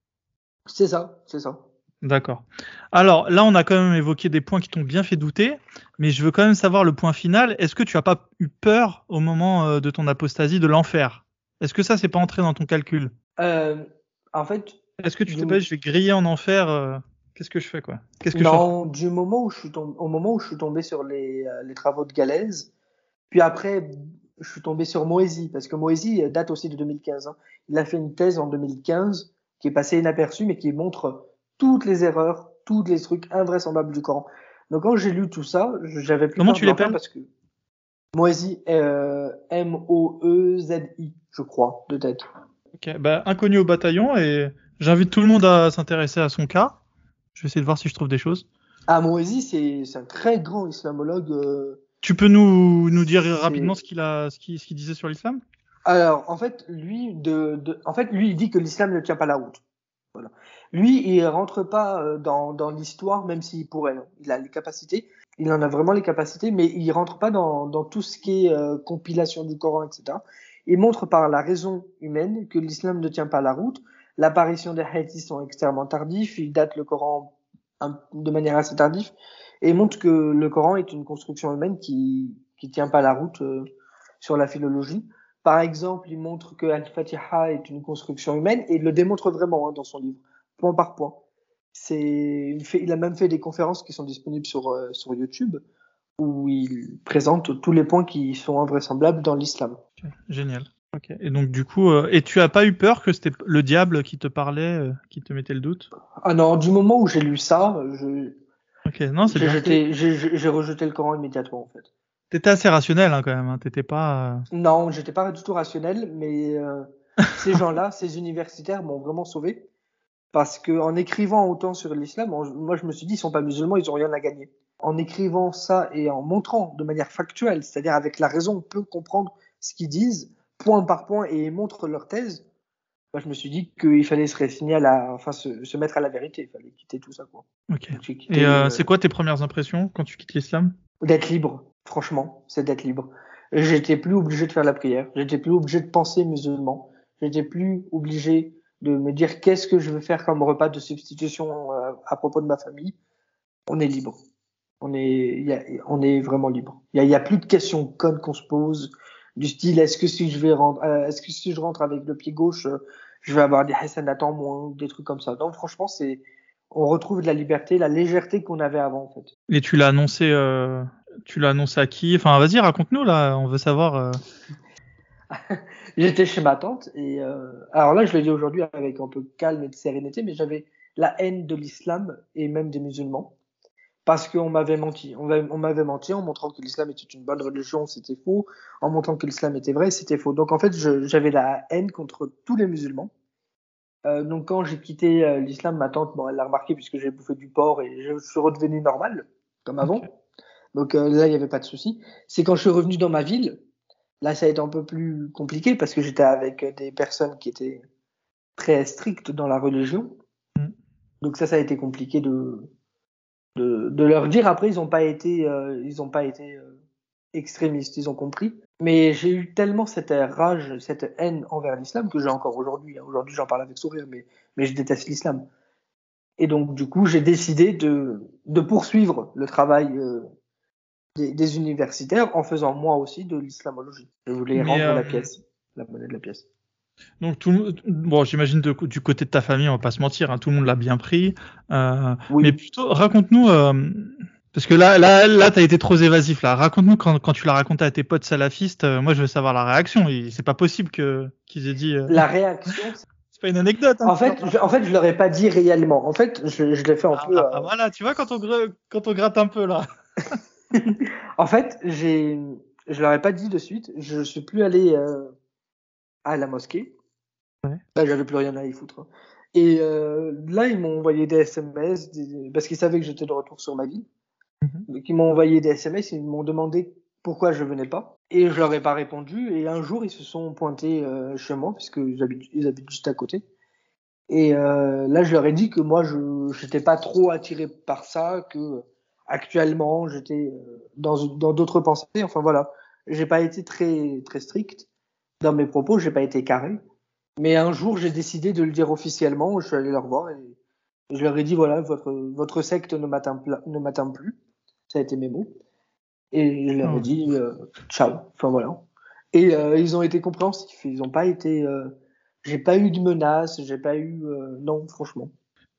C'est ça, c'est ça. D'accord. Alors là, on a quand même évoqué des points qui t'ont bien fait douter, mais je veux quand même savoir le point final. Est-ce que tu as pas eu peur au moment euh, de ton apostasie de l'enfer? Est-ce que ça, c'est pas entré dans ton calcul? Euh, En fait. Est-ce que tu t'es pas je vais griller en enfer euh, Qu'est-ce que je fais quoi? Qu'est-ce que non, du moment où je suis tombé, au moment où je suis tombé sur les, les travaux de Galaise, puis après, je suis tombé sur Moésie, parce que Moésie date aussi de 2015. Hein. Il a fait une thèse en 2015 qui est passée inaperçue, mais qui montre toutes les erreurs, tous les trucs invraisemblables du Coran. Donc quand j'ai lu tout ça, j'avais plus Comment tu l'appelles parce que Moésie, euh, M-O-E-Z-I, je crois, de tête. Ok, bah inconnu au bataillon et j'invite tout le monde à s'intéresser à son cas. Je vais essayer de voir si je trouve des choses. Ah, Moésie, c'est un très grand islamologue. Euh, tu peux nous, nous dire rapidement ce qu'il a, ce qu'il ce disait sur l'islam? Alors, en fait, lui, de, de, en fait, lui, il dit que l'islam ne tient pas la route. Voilà. Lui, il rentre pas euh, dans, dans l'histoire, même s'il pourrait. Il a les capacités, il en a vraiment les capacités, mais il rentre pas dans, dans tout ce qui est euh, compilation du Coran, etc. Il montre par la raison humaine que l'islam ne tient pas la route. L'apparition des hadiths sont extrêmement tardifs. Il date le Coran de manière assez tardive et montre que le Coran est une construction humaine qui qui tient pas la route euh, sur la philologie. Par exemple, il montre que Al-Fatiha est une construction humaine et il le démontre vraiment hein, dans son livre, point par point. C'est, il a même fait des conférences qui sont disponibles sur euh, sur YouTube où il présente tous les points qui sont invraisemblables dans l'islam. génial. Ok. Et donc du coup, euh, et tu as pas eu peur que c'était le diable qui te parlait, qui te mettait le doute? Ah non, du moment où j'ai lu ça, je, Ok, non, c'est J'ai rejeté le Coran immédiatement en fait. T'étais assez rationnel hein, quand même. Hein. T'étais pas. Euh, non, j'étais pas du tout rationnel, mais euh, ces gens-là, ces universitaires m'ont vraiment sauvé parce que en écrivant autant sur l'islam, moi je me suis dit ils sont pas musulmans, ils ont rien à gagner. En écrivant ça et en montrant de manière factuelle, c'est-à-dire avec la raison, on peut comprendre ce qu'ils disent point par point et montrent leur thèse moi, je me suis dit qu'il fallait se résigner à la, enfin, se, se, mettre à la vérité. Il fallait quitter tout ça, quoi. Ok. Et euh, euh, c'est quoi tes premières impressions quand tu quittes l'islam? D'être libre. Franchement, c'est d'être libre. J'étais plus obligé de faire la prière. J'étais plus obligé de penser musulman. J'étais plus obligé de me dire qu'est-ce que je veux faire comme repas de substitution euh, à propos de ma famille. On est libre. On est, y a, on est vraiment libre. Il y a, a, plus de questions connes qu'on se pose du style est-ce que si je vais rentrer, euh, est-ce que si je rentre avec le pied gauche, euh, je vais avoir des hasanats moins, des trucs comme ça. Donc franchement, c'est on retrouve de la liberté, la légèreté qu'on avait avant en fait. Et tu l'as annoncé, euh, tu l'as annoncé à qui? Enfin, vas-y, raconte-nous là, on veut savoir. J'étais chez ma tante et alors là, je le dis aujourd'hui avec un peu de calme et de sérénité, mais j'avais la haine de l'islam et même des musulmans parce qu'on m'avait menti. On m'avait menti en montrant que l'islam était une bonne religion, c'était faux. En montrant que l'islam était vrai, c'était faux. Donc en fait, j'avais la haine contre tous les musulmans. Euh, donc quand j'ai quitté euh, l'islam, ma tante, bon, elle l'a remarqué puisque j'ai bouffé du porc et je suis redevenu normal, comme avant. Donc euh, là, il n'y avait pas de souci. C'est quand je suis revenu dans ma ville, là, ça a été un peu plus compliqué parce que j'étais avec des personnes qui étaient très strictes dans la religion. Mm. Donc ça, ça a été compliqué de de, de, leur dire. Après, ils n'ont pas été, euh, ils ont pas été euh, extrémistes, ils ont compris. Mais j'ai eu tellement cette rage, cette haine envers l'islam que j'ai encore aujourd'hui. Hein. Aujourd'hui, j'en parle avec sourire, mais, mais je déteste l'islam. Et donc, du coup, j'ai décidé de, de poursuivre le travail euh, des, des, universitaires en faisant moi aussi de l'islamologie. Je voulais rendre la pièce, la monnaie de la pièce. Donc tout bon, j'imagine du côté de ta famille, on va pas se mentir, hein, tout le monde l'a bien pris. Euh, Mais plutôt, raconte-nous, euh, parce que là, là, là, t'as été trop évasif là. Raconte-nous quand, quand tu l'as raconté à tes potes salafistes. Euh, moi, je veux savoir la réaction. C'est pas possible que qu'ils aient dit. Euh, la réaction. C'est pas une anecdote. Hein, en fait, je, en fait, je leur ai pas dit réellement. En fait, je, je l'ai fait un ah, peu. Ah, voilà, tu vois quand on quand on gratte un peu là. en fait, j'ai, je leur ai pas dit de suite. Je suis plus allé à la mosquée. Ouais. Là, j'avais plus rien à y foutre. Et euh, là, ils m'ont envoyé des SMS parce qu'ils savaient que j'étais de retour sur ma vie. Mm Donc, ils m'ont envoyé des SMS, ils m'ont demandé pourquoi je venais pas. Et je leur ai pas répondu. Et un jour, ils se sont pointés euh, chez moi, puisque ils habitent, ils habitent juste à côté. Et euh, là, je leur ai dit que moi, je n'étais pas trop attiré par ça, que actuellement, j'étais euh, dans dans d'autres pensées. Enfin voilà, j'ai pas été très très strict dans mes propos, j'ai pas été carré. Mais un jour, j'ai décidé de le dire officiellement. Je suis allé leur voir et Je leur ai dit voilà, votre, votre secte ne m'atteint plus. Ça a été mes mots. Et je leur ai Hmm. dit euh, ciao. Enfin voilà. Et euh, ils ont été compréhensifs. Ils ont pas été. euh, j'ai pas eu de menaces. J'ai pas eu. non, franchement.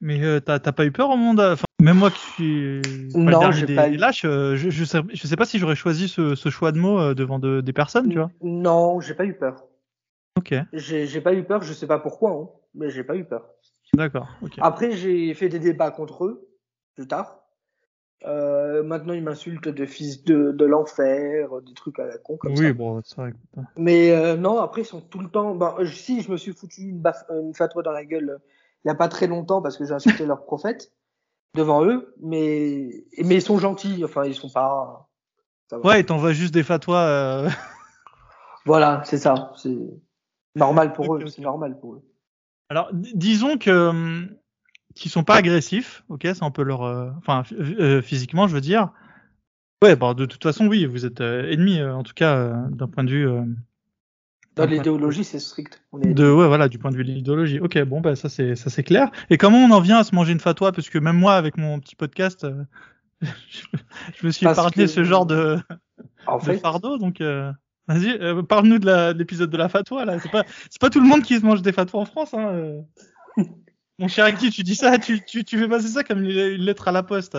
Mais t'as pas eu peur au monde Enfin, même moi qui suis Non, j'ai pas eu- lâches, je, je, sais, je sais pas si j'aurais choisi ce, ce choix de mots devant de- des personnes, tu vois. Non, j'ai pas eu peur. Ok, J'ai pas eu peur. Je sais pas pourquoi, hein, mais j'ai pas eu peur. d'accord. Ok. Après, j'ai fait des débats contre eux plus tard. Euh, maintenant, ils m'insultent de fils de, de l'enfer, des trucs à la con comme ça. oui, bon, c'est vrai. Mais euh, non, après, ils sont tout le temps. Ben, euh, si, je me suis foutu une, une fatwa dans la gueule il y a pas très longtemps parce que j'ai insulté leur prophète devant eux, mais mais ils sont gentils. Enfin, ils sont pas. ça va. Ouais, et t'envoies juste des fatwas. euh, Voilà, c'est ça. C'est normal pour eux. C'est normal pour eux. Alors, disons que hum, qu'ils sont pas agressifs, ok, c'est un peu leur, euh, enfin, euh, physiquement, je veux dire. Ouais, bah de toute façon, oui, vous êtes euh, ennemis, euh, en tout cas, euh, d'un point de vue. euh, Dans l'idéologie, c'est strict. On est... De ouais voilà du point de vue de l'idéologie. Ok bon bah ça c'est ça c'est clair. Et comment on en vient à se manger une fatwa? Parce que même moi avec mon petit podcast euh, je, je me suis épargné que- ce genre de, En de fait, fardeau donc euh, vas-y euh, parle-nous de de l'épisode de la fatwa là. C'est pas pas tout le monde qui se mange des fatwas en France hein. euh. Mon cher Aki, tu dis ça, tu, tu, tu fais passer ça comme une, lettre à la poste.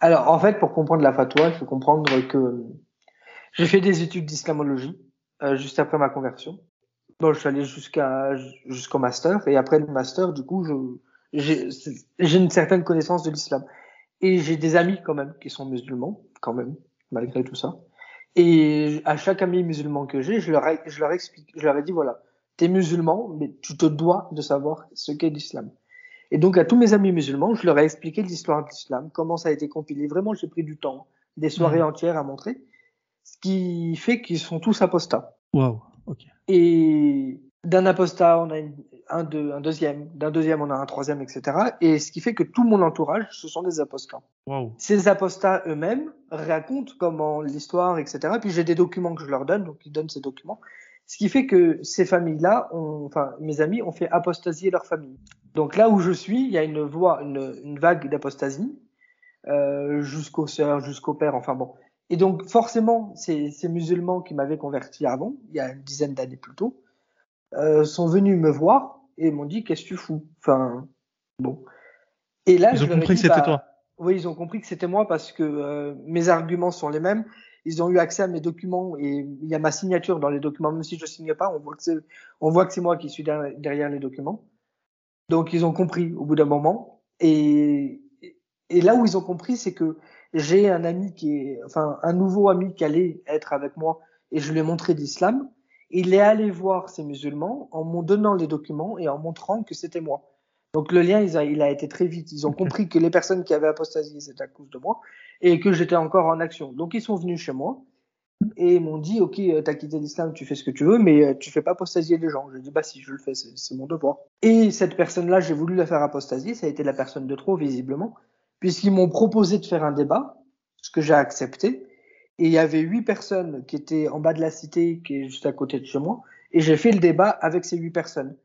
Alors, en fait, pour comprendre la fatwa, il faut comprendre que j'ai fait des études d'islamologie euh, juste après ma conversion. Bon, je suis allé jusqu'au master et après le master, du coup, j'ai j'ai une certaine connaissance de l'islam et j'ai des amis quand même qui sont musulmans quand même malgré tout ça. Et à chaque ami musulman que j'ai, je leur ai, je leur explique, je leur ai dit voilà, t'es musulman, mais tu te dois de savoir ce qu'est l'islam. Et donc à tous mes amis musulmans, je leur ai expliqué l'histoire de l'islam, comment ça a été compilé. Vraiment, j'ai pris du temps, des soirées entières à montrer, ce qui fait qu'ils sont tous apostats. Waouh. Ok. Et d'un apostat, on a une- un, deux, un deuxième, d'un deuxième, on a un troisième, etc. Et ce qui fait que tout mon entourage, ce sont des apostats. Waouh. Ces apostats eux-mêmes racontent comment l'histoire, etc. Puis j'ai des documents que je leur donne, donc ils donnent ces documents. Ce qui fait que ces familles-là, enfin mes amis, ont fait apostasier leur famille. Donc là où je suis, il y a une voie, une, une vague d'apostasie euh, jusqu'aux sœurs, jusqu'au père, enfin bon. Et donc forcément, ces, ces musulmans qui m'avaient converti avant, il y a une dizaine d'années plus tôt, euh, sont venus me voir et m'ont dit qu'est-ce que tu fous? Enfin bon. Et là, Ils je ont compris dit, que c'était bah, toi. Oui, ils ont compris que c'était moi parce que euh, mes arguments sont les mêmes. Ils ont eu accès à mes documents et il y a ma signature dans les documents, même si je signe pas, on voit que c'est, on voit que c'est moi qui suis derrière, derrière les documents. Donc ils ont compris au bout d'un moment. Et, et là où ils ont compris, c'est que j'ai un ami qui est, enfin un nouveau ami qui allait être avec moi et je lui ai montré l'islam. Il est allé voir ces musulmans en m'en donnant les documents et en montrant que c'était moi. Donc le lien, il a, il a été très vite. Ils ont compris que les personnes qui avaient apostasié, c'était à cause de moi et que j'étais encore en action. Donc ils sont venus chez moi et m'ont dit, ok, euh, t'as quitté l'islam, tu fais ce que tu veux, mais euh, tu fais pas apostasier les gens. J'ai dit, bah si, je le fais, c'est mon devoir. Et cette personne-là, j'ai voulu la faire apostasier, ça a été la personne de trop, visiblement, puisqu'ils m'ont proposé de faire un débat, ce que j'ai accepté. Et il y avait huit personnes qui étaient en bas de la cité, qui est juste à côté de chez moi, et j'ai fait le débat avec ces huit personnes.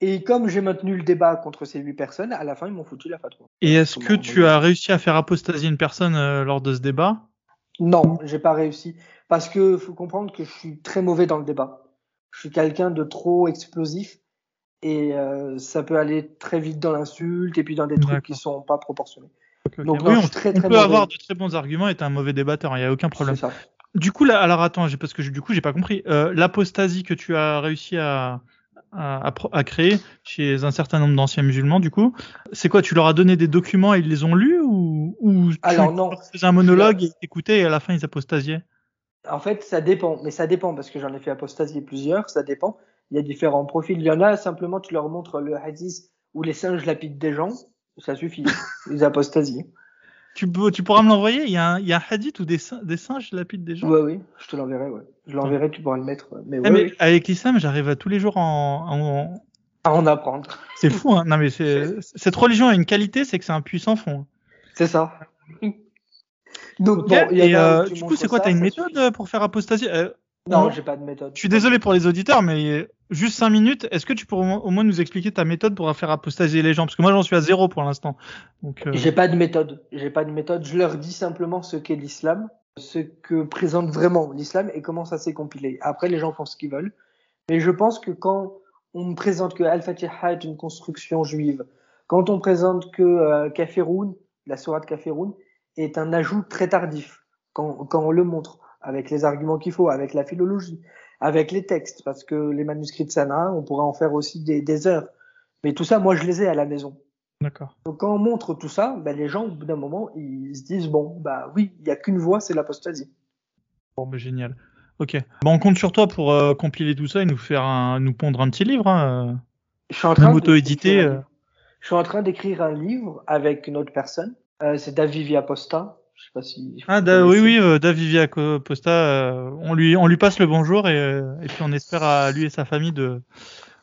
Et comme j'ai maintenu le débat contre ces huit personnes, à la fin, ils m'ont foutu la fatwa. Et est-ce que tu as réussi à faire apostasier une personne euh, lors de ce débat? Non, j'ai pas réussi. Parce que faut comprendre que je suis très mauvais dans le débat. Je suis quelqu'un de trop explosif et euh, ça peut aller très vite dans l'insulte et puis dans des trucs qui sont pas proportionnés. Donc, oui, on, suis très, on très peut mauvais. avoir de très bons arguments et être un mauvais débatteur, il n'y a aucun problème. Ça. Du coup, là, alors attends, j'ai- parce que du coup, j'ai pas compris. Euh, L'apostasie que tu as réussi à, à, à pro- à créer chez un certain nombre d'anciens musulmans, du coup, c'est quoi Tu leur as donné des documents et ils les ont lus ou, ou tu Alors, non. leur faisais un monologue et ils t'écoutaient et à la fin ils apostasiaient? En fait, ça dépend, mais ça dépend parce que j'en ai fait apostasier plusieurs, ça dépend. Il y a différents profils. Il y en a simplement, tu leur montres le hadith où les singes lapident des gens, ça suffit. Ils apostasient. tu, peux- tu pourras me l'envoyer? Il y, a un- il y a un hadith où des, des singes lapident des gens? Ouais, oui, je te l'enverrai, ouais. Je l'enverrai, tu pourras le mettre. Mais, Eh, ouais, mais ouais. Avec l'islam, j'arrive à tous les jours en. en- en- à en apprendre. C'est fou, hein Non, mais c'est cette religion a une qualité, c'est que c'est un puissant fond. C'est ça. Donc, Ok, bon, y en et a où euh, du coup, c'est quoi ça, T'as une méthode suffit. euh, pour faire apostasier Euh, Non, Non. j'ai pas de méthode. Je suis désolé pour les auditeurs, mais juste cinq minutes. Est-ce que tu pourrais au moins- nous expliquer ta méthode pour faire apostasier les gens? Parce que moi, j'en suis à zéro pour l'instant. Donc, euh, J'ai pas de méthode. J'ai pas de méthode. Je leur dis simplement ce qu'est l'islam, ce que présente vraiment l'islam et comment ça s'est compilé. Après, les gens font ce qu'ils veulent. Mais je pense que quand on me présente que Al-Fatiha est une construction juive, quand on présente que euh, Kafirun, la sourate Kafirun, est un ajout très tardif, quand, quand on le montre, avec les arguments qu'il faut, avec la philologie, avec les textes, parce que les manuscrits de Sana, on pourrait en faire aussi des, des heures. Mais tout ça, moi, je les ai à la maison. D'accord. Donc quand on montre tout ça, ben, les gens, au bout d'un moment, ils se disent, bon, bah oui, il y a qu'une voie, c'est l'apostasie. Bon, bah, génial. Ok. Bon, on compte sur toi pour euh, compiler tout ça et nous faire un, nous pondre un petit livre. Hein. Je suis en train auto-édité, euh. livre. Je suis en train d'écrire un livre avec une autre personne. Euh, c'est David Viaposta. Je sais pas si. Ah, da- oui, oui, euh, David Via Posta, euh, on lui, on lui passe le bonjour et, euh, et puis on espère à lui et sa famille de,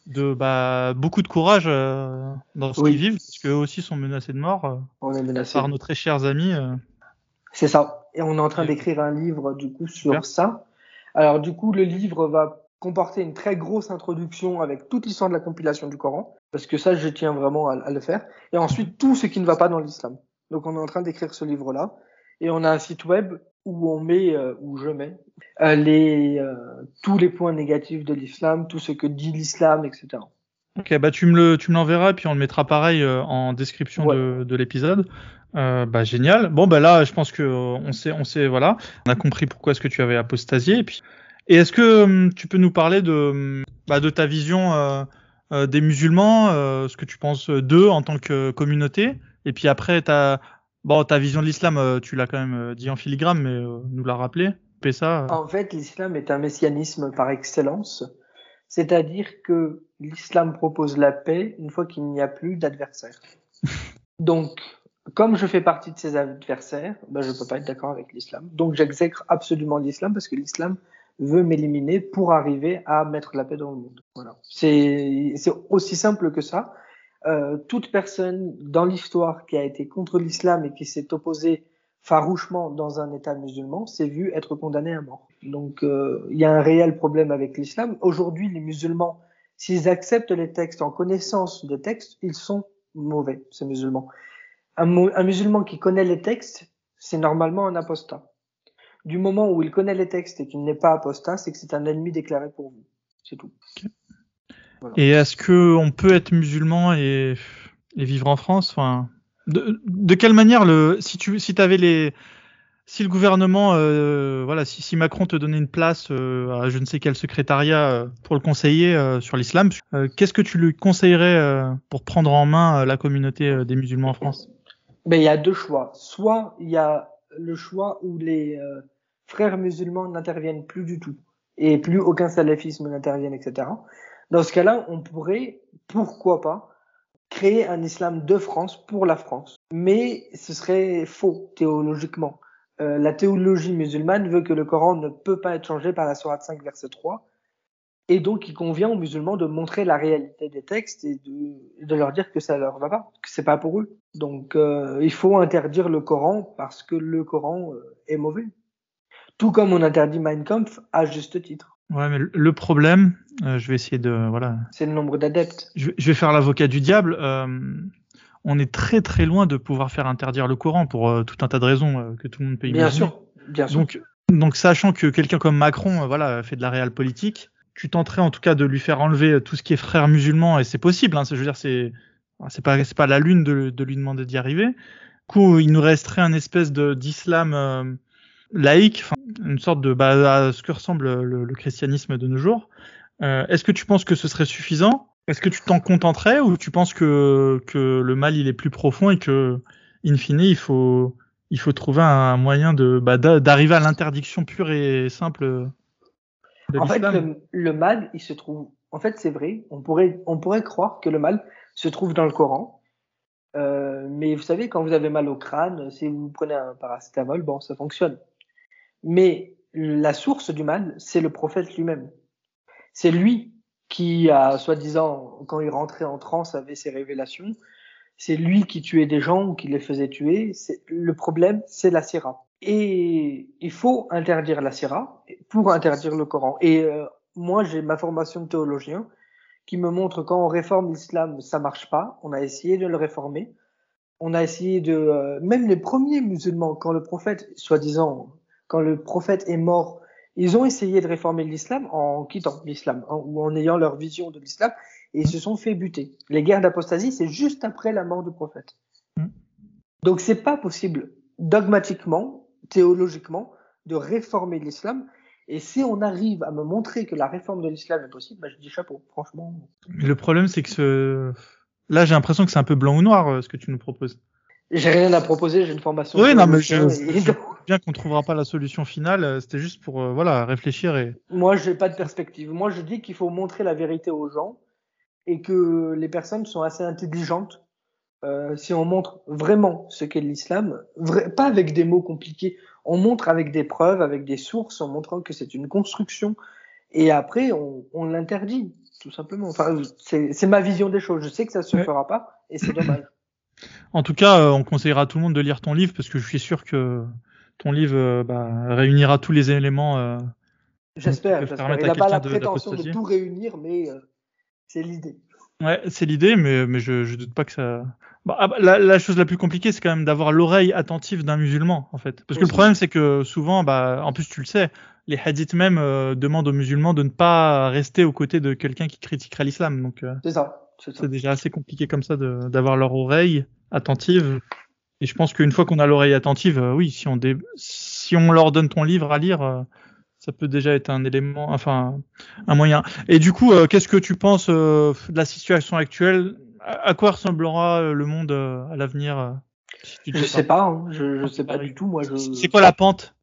de bah, beaucoup de courage euh, dans ce Oui. qu'ils vivent, parce qu'eux aussi sont menacés de mort euh, On est menacé. par nos très chers amis. euh. C'est ça. Et on est en train d'écrire un livre du coup sur Super. ça. Alors du coup, le livre va comporter une très grosse introduction avec toute l'histoire de la compilation du Coran, parce que ça, je tiens vraiment à, à le faire. Et ensuite, tout ce qui ne va pas dans l'islam. Donc on est en train d'écrire ce livre-là. Et on a un site web où on met, euh, où je mets, euh, les, euh, tous les points négatifs de l'islam, tout ce que dit l'islam, etc. Ok, bah tu me le, tu me l'enverras et puis on le mettra pareil en description Ouais. de, de l'épisode. Euh, bah génial. Bon bah là, je pense que on sait, on sait, voilà, on a compris pourquoi est-ce que tu avais apostasié. Et puis, et est-ce que tu peux nous parler de, bah, de ta vision des musulmans, euh, ce que tu penses d'eux en tant que communauté, et puis après ta, bon, ta vision de l'islam, euh, tu l'as quand même euh, dit en filigrane, mais euh, nous l'a rappelé. Euh. En fait, l'islam est un messianisme par excellence, c'est-à-dire que l'islam propose la paix une fois qu'il n'y a plus d'adversaires. Donc, comme je fais partie de ces adversaires, ben, je peux pas être d'accord avec l'islam. Donc, j'exècre absolument l'islam parce que l'islam veut m'éliminer pour arriver à mettre la paix dans le monde. Voilà. C'est aussi simple que ça. Euh, toute personne dans l'histoire qui a été contre l'islam et qui s'est opposée farouchement dans un État musulman s'est vu être condamné à mort. Donc euh, il y a un réel problème avec l'islam. Aujourd'hui, les musulmans, s'ils acceptent les textes en connaissance des textes, ils sont mauvais, ces musulmans. Un, mu- un musulman qui connaît les textes, c'est normalement un apostat. Du moment où il connaît les textes et qu'il n'est pas apostat, c'est que c'est un ennemi déclaré pour vous. C'est tout. Et est-ce que on peut être musulman et, et vivre en France? Enfin, de, de quelle manière le si tu si avais les si le gouvernement euh, voilà si, si Macron te donnait une place euh, à je ne sais quel secrétariat euh, pour le conseiller euh, sur l'islam, euh, qu'est-ce que tu lui conseillerais euh, pour prendre en main euh, la communauté euh, des musulmans en France? Ben, il y a deux choix. Soit il y a le choix où les euh, frères musulmans n'interviennent plus du tout et plus aucun salafisme n'intervienne, etc. Dans ce cas-là, on pourrait, pourquoi pas, créer un islam de France pour la France. Mais ce serait faux théologiquement. Euh, la théologie musulmane veut que le Coran ne peut pas être changé par la Sourate 5 verset 3. Et donc, il convient aux musulmans de montrer la réalité des textes et de, leur dire que ça leur va pas, que c'est pas pour eux. Donc, euh, il faut interdire le Coran parce que le Coran euh, est mauvais. Tout comme on interdit Mein Kampf à juste titre. Ouais, mais le- problème, euh, je vais essayer de voilà, C'est le nombre d'adeptes. je, vais- je vais faire l'avocat du diable. euh, on est très très loin de pouvoir faire interdire le Coran pour euh, tout un tas de raisons euh, que tout le monde peut Bien imaginer. sûr, bien sûr. Donc, donc sachant que quelqu'un comme Macron, voilà, fait de la réelle politique, tu tenterais en tout cas de lui faire enlever tout ce qui est frère musulman et c'est possible. Hein, je veux dire, c'est c'est pas c'est pas la lune de, de lui demander d'y arriver. Du coup, il nous resterait un espèce de d'islam euh, laïque, une sorte de bah, à ce que ressemble le, le christianisme de nos jours. Euh, Est-ce que tu penses que ce serait suffisant? Est-ce que tu t'en contenterais ou tu penses que que le mal il est plus profond et que in fine il faut il faut trouver un moyen de bah, d'a- d'arriver à l'interdiction pure et simple de En fait, le, le mal, il se trouve. En fait, c'est vrai. On pourrait, on pourrait croire que le mal se trouve dans le Coran. Euh, mais vous savez, quand vous avez mal au crâne, si vous prenez un paracétamol, bon, ça fonctionne. Mais la source du mal, c'est le prophète lui-même. C'est lui qui a, soi-disant, quand il rentrait en transe, avait ses révélations. C'est lui qui tuait des gens ou qui les faisait tuer. Le problème, c'est la sira. Et il faut interdire la Syrah pour interdire le Coran. Et euh, moi, j'ai ma formation de théologien qui me montre quand on réforme l'islam, ça marche pas. On a essayé de le réformer. On a essayé de, euh, même les premiers musulmans, quand le prophète, soi-disant, quand le prophète est mort, ils ont essayé de réformer l'islam en quittant l'islam hein, ou en ayant leur vision de l'islam et ils se sont fait buter. Les guerres d'apostasie, c'est juste après la mort du prophète. Mm. Donc c'est pas possible dogmatiquement, théologiquement, de réformer l'islam. Et si on arrive à me montrer que la réforme de l'islam est possible, bah, je dis chapeau, franchement. Mais le problème, c'est que ce... là, j'ai l'impression que c'est un peu blanc ou noir euh, ce que tu nous proposes. J'ai rien à proposer, j'ai une formation. Oui, non, mais je, bien qu'on trouvera pas la solution finale. Euh, c'était juste pour euh, voilà réfléchir et. Moi, j'ai pas de perspective. Moi, je dis qu'il faut montrer la vérité aux gens et que les personnes sont assez intelligentes. Euh, si on montre vraiment ce qu'est l'islam, pas avec des mots compliqués, on montre avec des preuves, avec des sources, en montrant que c'est une construction, et après on, on l'interdit, tout simplement. Enfin, c'est ma vision des choses. Je sais que ça se fera pas, et c'est dommage. En tout cas, euh, on conseillera à tout le monde de lire ton livre parce que je suis sûr que ton livre euh, bah, réunira tous les éléments. Euh, j'espère. Il n'a pas la prétention de, tout réunir, mais c'est l'idée. Ouais, c'est l'idée, mais, mais je, je doute pas que ça. Bah, ah, bah, la, la, chose la plus compliquée, c'est quand même d'avoir l'oreille attentive d'un musulman, en fait. Parce que le problème, c'est que souvent, bah, en plus, tu le sais, les hadiths même demandent aux musulmans de ne pas rester aux côtés de quelqu'un qui critiquerait l'islam. Donc, c'est ça. C'est déjà assez compliqué comme ça d'avoir leur oreille attentive. Et je pense qu'une fois qu'on a l'oreille attentive, euh, oui, si on, si on leur donne ton livre à lire, euh, ça peut déjà être un élément, enfin, un moyen. Et du coup, euh, qu'est-ce que tu penses de la situation actuelle? À, quoi ressemblera le monde à l'avenir Je sais pas, hein. je, je sais pas du tout. Moi, je... C'est quoi la pente?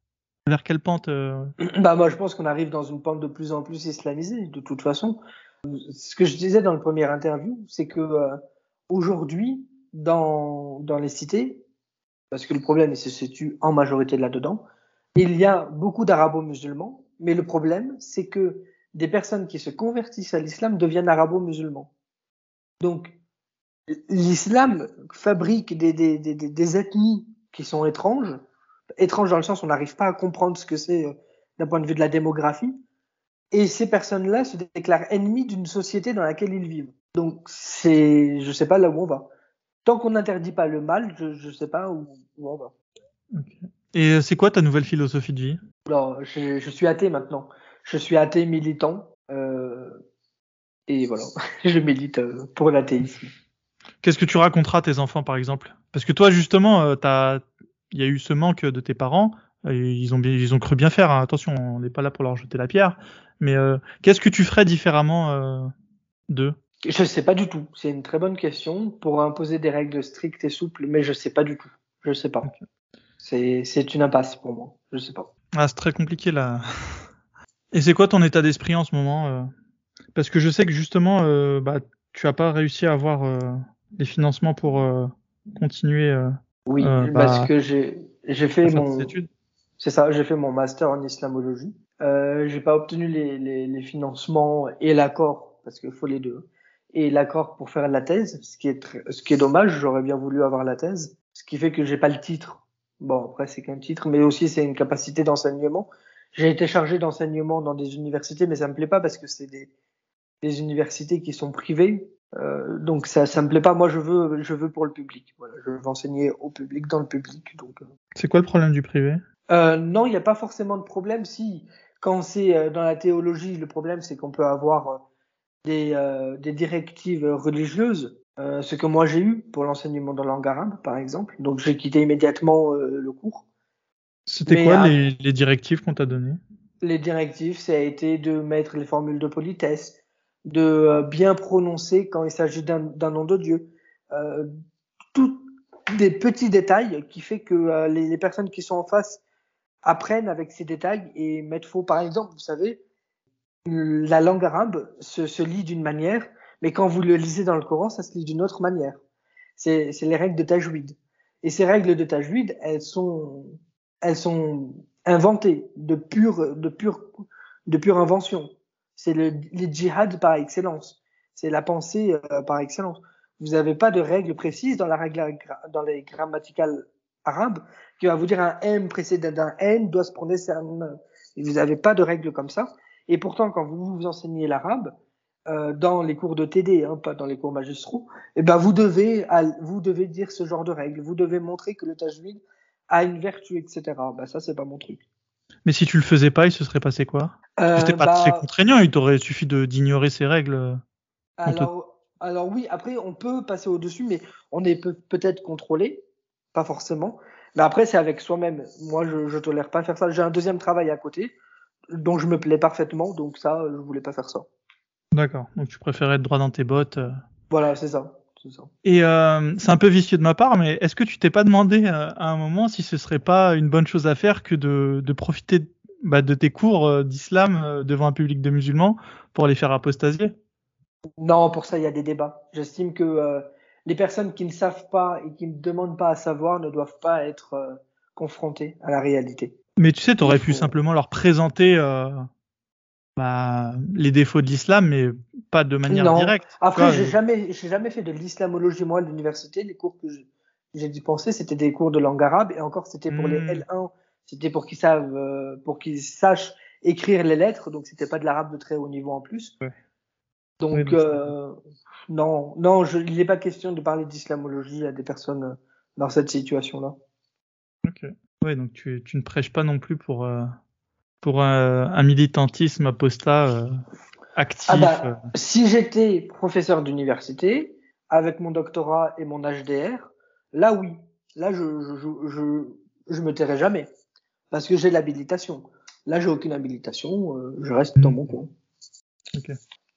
Vers quelle pente Bah moi, je pense qu'on arrive dans une pente de plus en plus islamisée, de toute façon. Ce que je disais dans le premier interview, c'est que aujourd'hui, dans, dans les cités, parce que le problème se situe en majorité là-dedans, il y a beaucoup d'arabo-musulmans, mais le problème, c'est que des personnes qui se convertissent à l'islam deviennent arabo-musulmans. Donc, l'islam fabrique des, des, des, des, ethnies qui sont étranges, étranges dans le sens où on n'arrive pas à comprendre ce que c'est euh, d'un point de vue de la démographie, et ces personnes-là se déclarent ennemies d'une société dans laquelle ils vivent. Donc c'est, je sais pas là où on va. Tant qu'on n'interdit pas le mal, je, je sais pas où, où on va. Et c'est quoi ta nouvelle philosophie de vie? Alors, je, je, suis athée maintenant. Je suis athée militant. Euh, et voilà, je milite euh, pour l'athéisme. Qu'est-ce que tu raconteras à tes enfants, par exemple? Parce que toi, justement, euh, il y a eu ce manque de tes parents. Ils ont, ils ont cru bien faire. Hein. Attention, on n'est pas là pour leur jeter la pierre. Mais euh, qu'est-ce que tu ferais différemment euh, d'eux? Je sais pas du tout. C'est une très bonne question pour imposer des règles strictes et souples, mais je sais pas du tout. Je sais pas. C'est une impasse pour moi. Je sais pas. Ah, c'est très compliqué là. Et c'est quoi ton état d'esprit en ce moment euh? Parce que je sais que justement, euh, bah, tu as pas réussi à avoir euh, les financements pour continuer. oui, bah, parce que j'ai j'ai fait mon. C'est ça, j'ai fait mon master en islamologie. Euh, j'ai pas obtenu les, les, les financements et l'accord parce qu'il faut les deux et l'accord pour faire la thèse, ce qui est très, ce qui est dommage. J'aurais bien voulu avoir la thèse, ce qui fait que j'ai pas le titre. Bon après c'est qu'un titre, mais aussi c'est une capacité d'enseignement. J'ai été chargé d'enseignement dans des universités, mais ça me plaît pas parce que c'est des, des universités qui sont privées. Euh, donc ça, ça me plaît pas. Moi, je veux, je veux pour le public. Voilà, je veux enseigner au public, dans le public. Donc. Euh. C'est quoi le problème du privé? Euh, Non, il n'y a pas forcément de problème. Si quand c'est euh, dans la théologie, le problème c'est qu'on peut avoir euh, des, euh, des directives religieuses, ce que moi j'ai eu pour l'enseignement de la langue arabe, par exemple. Donc j'ai quitté immédiatement le cours. C'était quoi les, les, directives qu'on t'a données? Les directives, ça a été de mettre les formules de politesse, de bien prononcer quand il s'agit d'un nom de Dieu. Euh, tout des petits détails qui fait que les, les, personnes qui sont en face apprennent avec ces détails et mettent faux. Par exemple, vous savez, la langue arabe se, se lit d'une manière, mais quand vous le lisez dans le Coran, ça se lit d'une autre manière. C'est les règles de tajwid. Et ces règles de tajwid, elles sont, elles sont inventées de pure, de pure, de pure invention. C'est le, les djihad par excellence. C'est la pensée euh, par excellence. Vous n'avez pas de règles précises dans la règle, dans les grammaticales arabe qui va vous dire un M précédent d'un N doit se prononcer un N. Et vous n'avez pas de règles comme ça. Et pourtant, quand vous vous enseignez l'arabe, euh, dans les cours de TD, hein, pas dans les cours magistraux, eh ben vous devez, vous devez dire ce genre de règles. Vous devez montrer que le tajwid a une vertu, etc. Ben ça, c'est pas mon truc. Mais si tu le faisais pas, il se serait passé quoi? Euh, C'était pas bah, très contraignant. Il t'aurait suffi d'ignorer ces règles. Alors, alors oui, après on peut passer au dessus, mais on est peut-être contrôlé, pas forcément. Mais après, c'est avec soi-même. Moi, je, je tolère pas faire ça. J'ai un deuxième travail à côté, dont je me plais parfaitement, donc ça, je voulais pas faire ça. D'accord. Donc tu préférais être droit dans tes bottes. Euh. Voilà, c'est ça. ça. Et euh, c'est un peu vicieux de ma part, mais est-ce que tu t'es pas demandé euh, à un moment si ce serait pas une bonne chose à faire que de, de profiter bah, de tes cours euh, d'islam devant un public de musulmans pour les faire apostasier? Non, pour ça il y a des débats. J'estime que les personnes qui ne savent pas et qui ne demandent pas à savoir ne doivent pas être confrontées à la réalité. Mais tu sais, tu aurais pu simplement leur présenter bah, les défauts de l'islam, mais pas de manière directe. Après, j'ai jamais, j'ai jamais fait de l'islamologie moi à l'université. Les cours que j'ai dû penser, c'était des cours de langue arabe, et encore, c'était pour les hmm. L1, c'était pour qu'ils savent, euh, pour qu'ils sachent écrire les lettres, donc c'était pas de l'arabe de très haut niveau en plus. Donc, euh, non, non, je, il n'est pas question de parler d'islamologie à des personnes euh, dans cette situation-là. Ok. Ouais, donc tu, tu ne prêches pas non plus pour euh, pour un, militantisme apostat euh, actif ah bah, euh. Si j'étais professeur d'université, avec mon doctorat et mon HDR, là oui, là je, je, je, je me tairai jamais, parce que j'ai l'habilitation. Là, j'ai aucune habilitation, euh, je reste dans mon coin.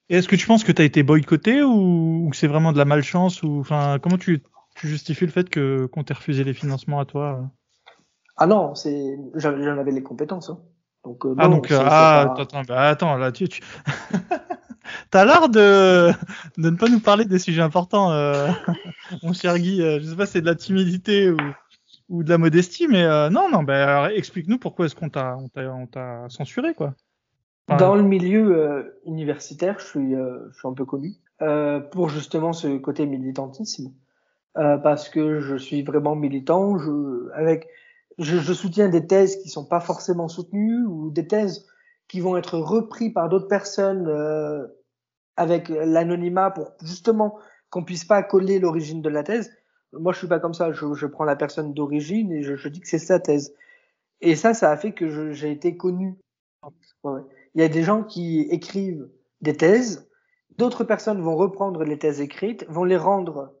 Et est-ce que tu penses que tu as été boycotté ou, ou que c'est vraiment de la malchance ou enfin comment tu, tu justifies le fait que qu'on t'ait refusé les financements à toi Ah non, c'est j'en avais les compétences. Hein. Donc, euh, ah, donc, euh, ah, attends, bah, attends, là, tu, tu... T'as l'air de... de ne pas nous parler des sujets importants, euh... mon cher Guy. Euh, je sais pas si c'est de la timidité ou, ou de la modestie, mais non, non, bah, explique-nous pourquoi est-ce qu'on t'a, on t'a, censuré, quoi. Dans le milieu universitaire, je suis, je suis un peu connu pour justement ce côté militantisme, parce que je suis vraiment militant. Je, avec je, je, soutiens des thèses qui sont pas forcément soutenues ou des thèses qui vont être reprises par d'autres personnes euh, avec l'anonymat pour justement qu'on puisse pas coller l'origine de la thèse. Moi, je suis pas comme ça. Je, je prends la personne d'origine et je, je, dis que c'est sa thèse. Et ça, ça a fait que j'ai été connu. Il y a des gens qui écrivent des thèses. D'autres personnes vont reprendre les thèses écrites, vont les rendre,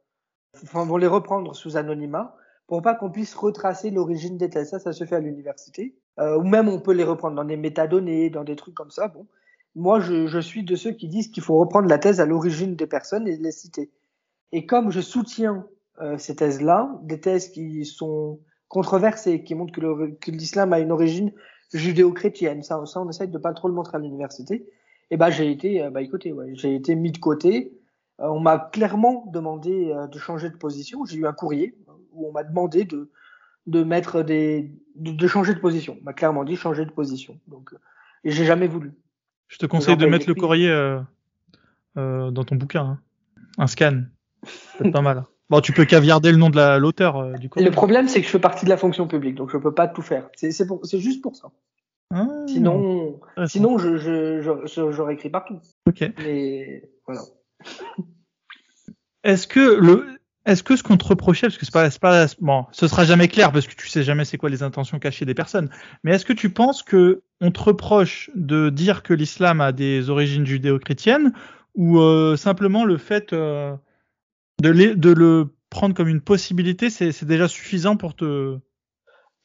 enfin, vont les reprendre sous anonymat pour pas qu'on puisse retracer l'origine des thèses. Ça, ça se fait à l'université. Euh, ou même on peut les reprendre dans des métadonnées, dans des trucs comme ça. Bon, moi, je, je suis de ceux qui disent qu'il faut reprendre la thèse à l'origine des personnes et les citer. Et comme je soutiens euh, ces thèses-là, des thèses qui sont controversées, qui montrent que l'islam a une origine judéo-chrétienne, ça, ça, on essaye de pas trop le montrer à l'université. Et eh ben, j'ai été, euh, bah, écoutez, ouais, j'ai été mis de côté. Euh, on m'a clairement demandé euh, de changer de position. J'ai eu un courrier où on m'a demandé de, de mettre des, de, changer de position. On m'a clairement dit changer de position. Donc, euh, et j'ai jamais voulu. Je te conseille de mettre le courrier euh, euh, dans ton bouquin. Hein. Un scan. C'est pas mal. Bon, tu peux caviarder le nom de l'auteur euh, du courrier. Le problème, c'est que je fais partie de la fonction publique, donc je peux pas tout faire. C'est juste pour ça. Ah, sinon, sinon, je, je, j'aurais écrit partout. Ok. Mais voilà. Est-ce que le, est-ce que ce qu'on te reprochait, parce que c'est pas, pas, bon, ce sera jamais clair parce que tu sais jamais c'est quoi les intentions cachées des personnes, mais est-ce que tu penses que on te reproche de dire que l'islam a des origines judéo-chrétiennes ou euh, simplement le fait euh, de, de, le prendre comme une possibilité, c'est déjà suffisant pour te.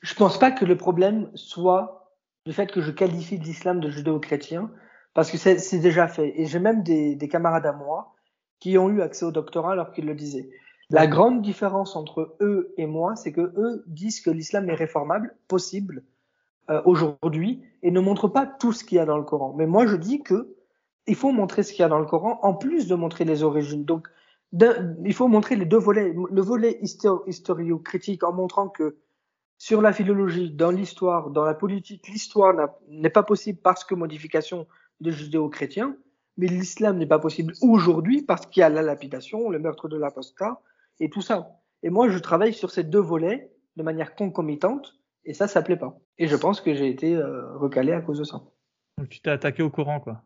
Je pense pas que le problème soit le fait que je qualifie l'islam de judéo-chrétien, parce que c'est déjà fait. Et j'ai même des, des camarades à moi qui ont eu accès au doctorat alors qu'ils le disaient. La grande différence entre eux et moi, c'est que eux disent que l'islam est réformable, possible euh, aujourd'hui, et ne montrent pas tout ce qu'il y a dans le Coran. Mais moi, je dis que il faut montrer ce qu'il y a dans le Coran, en plus de montrer les origines. Donc, il faut montrer les deux volets. Le volet historio-critique en montrant que sur la philologie, dans l'histoire, dans la politique, l'histoire n'est pas possible parce que modification de judéo-chrétiens, mais l'islam n'est pas possible aujourd'hui parce qu'il y a la lapidation, le meurtre de l'apostat, et tout ça. Et moi, je travaille sur ces deux volets de manière concomitante, et ça, ça plaît pas. Et je pense que j'ai été euh, recalé à cause de ça. Donc tu t'es attaqué au courant, quoi.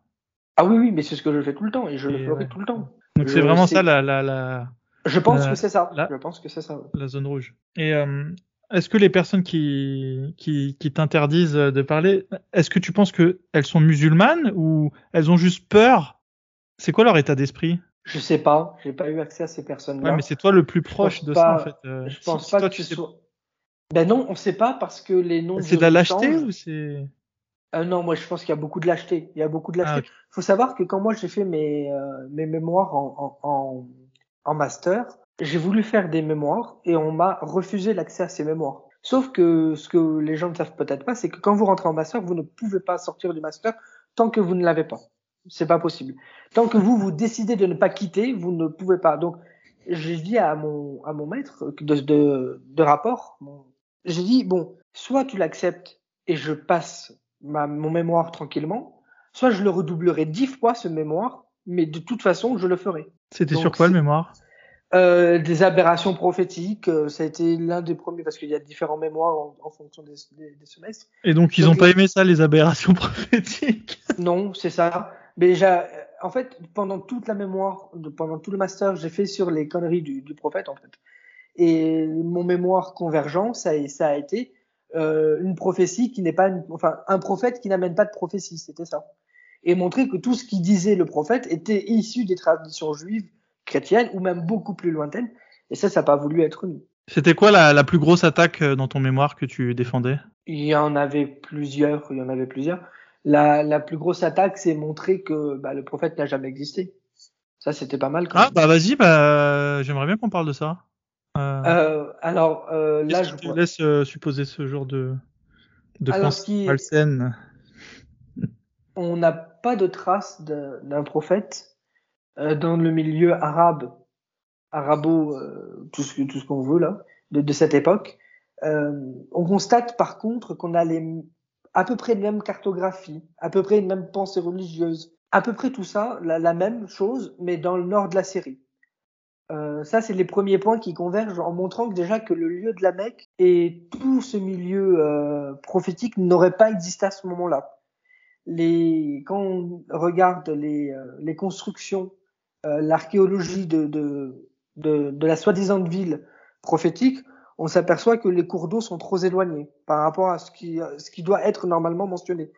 Ah oui, oui, mais c'est ce que je fais tout le temps, et je le ferai ouais. tout le temps. Donc c'est vraiment sais- ça la, la, la, Je pense que c'est ça. Je pense que c'est ça. la zone rouge. Et euh, est-ce que les personnes qui, qui, qui t'interdisent de parler, est-ce que tu penses que elles sont musulmanes ou elles ont juste peur? C'est quoi leur état d'esprit? Je sais pas, j'ai pas eu accès à ces personnes-là. Ouais, mais c'est toi le plus proche de pas- ça en fait. Euh, je pense si pas toi, que tu sais- soit. Ben non, on sait pas parce que les noms. C'est de la lâcheté ou c'est Euh, non, moi je pense qu'il y a beaucoup de lâcheté. Il y a beaucoup de lâcheté. Ah, faut savoir que quand moi j'ai fait mes, euh, mes mémoires en, en, en, en master, j'ai voulu faire des mémoires et on m'a refusé l'accès à ces mémoires. Sauf que ce que les gens ne savent peut-être pas, c'est que quand vous rentrez en master, vous ne pouvez pas sortir du master tant que vous ne l'avez pas. C'est pas possible. Tant que vous vous décidez de ne pas quitter, vous ne pouvez pas. Donc j'ai dit à mon à mon maître de de, de rapport, j'ai dit bon, soit tu l'acceptes et je passe ma, mon mémoire tranquillement, soit je le redoublerai dix fois ce mémoire, mais de toute façon je le ferai. C'était sur quoi le mémoire? Euh, des aberrations prophétiques, euh, ça a été l'un des premiers parce qu'il y a différents mémoires en, en fonction des, des, des semestres. Et donc ils Donc, ont pas aimé ça les aberrations prophétiques? Non, c'est ça. Mais déjà, euh, en fait, pendant toute la mémoire, pendant tout le master, j'ai fait sur les conneries du, du prophète, en fait. Et mon mémoire convergent, ça, a- ça a été euh, une prophétie qui n'est pas, une- enfin, un prophète qui n'amène pas de prophétie, c'était ça. Et montrer que tout ce qui disait le prophète était issu des traditions juives, chrétiennes ou même beaucoup plus lointaines. Et ça, ça n'a pas voulu être nous. C'était quoi la, la plus grosse attaque euh, dans ton mémoire que tu défendais? Il y en avait plusieurs, il y en avait plusieurs. La, la plus grosse attaque, c'est montrer que bah, le prophète n'a jamais existé. Ça, c'était pas mal. Quand Ah même. bah vas-y, bah j'aimerais bien qu'on parle de ça. Euh, Euh, alors euh, là, je te laisse euh, supposer ce genre de, de Alors, qui- malsaine? On n'a pas de traces de- d'un prophète euh, dans le milieu arabe, arabo, euh, tout ce, tout ce qu'on veut là, de, de cette époque. Euh, on constate par contre qu'on a les, à peu près les mêmes cartographies, à peu près les mêmes pensées religieuses, à peu près tout ça, la, même chose, mais dans le nord de la Syrie. Euh, ça, c'est les premiers points qui convergent en montrant déjà que le lieu de la Mecque et tout ce milieu euh, prophétique n'aurait pas existé à ce moment-là les, quand on regarde les, euh, les constructions, euh, l'archéologie de, de, de, de la soi-disant ville prophétique, on s'aperçoit que les cours d'eau sont trop éloignés par rapport à ce qui, ce qui doit être normalement mentionné.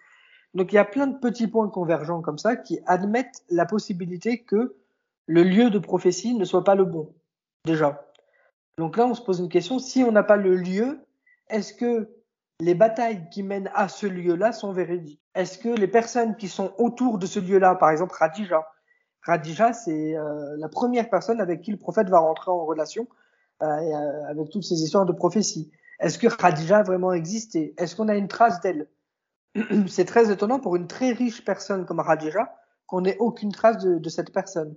Donc il y a plein de petits points convergents comme ça qui admettent la possibilité que le lieu de prophétie ne soit pas le bon, déjà. Donc là, on se pose une question, si on n'a pas le lieu, est-ce que les batailles qui mènent à ce lieu-là sont véridiques? Est-ce que les personnes qui sont autour de ce lieu-là, par exemple Radija, Radija, c'est euh, la première personne avec qui le prophète va rentrer en relation avec toutes ces histoires de prophétie. Est-ce que Radija a vraiment existé Est-ce qu'on a une trace d'elle? C'est très étonnant pour une très riche personne comme Radija qu'on n'ait aucune trace de, de cette personne.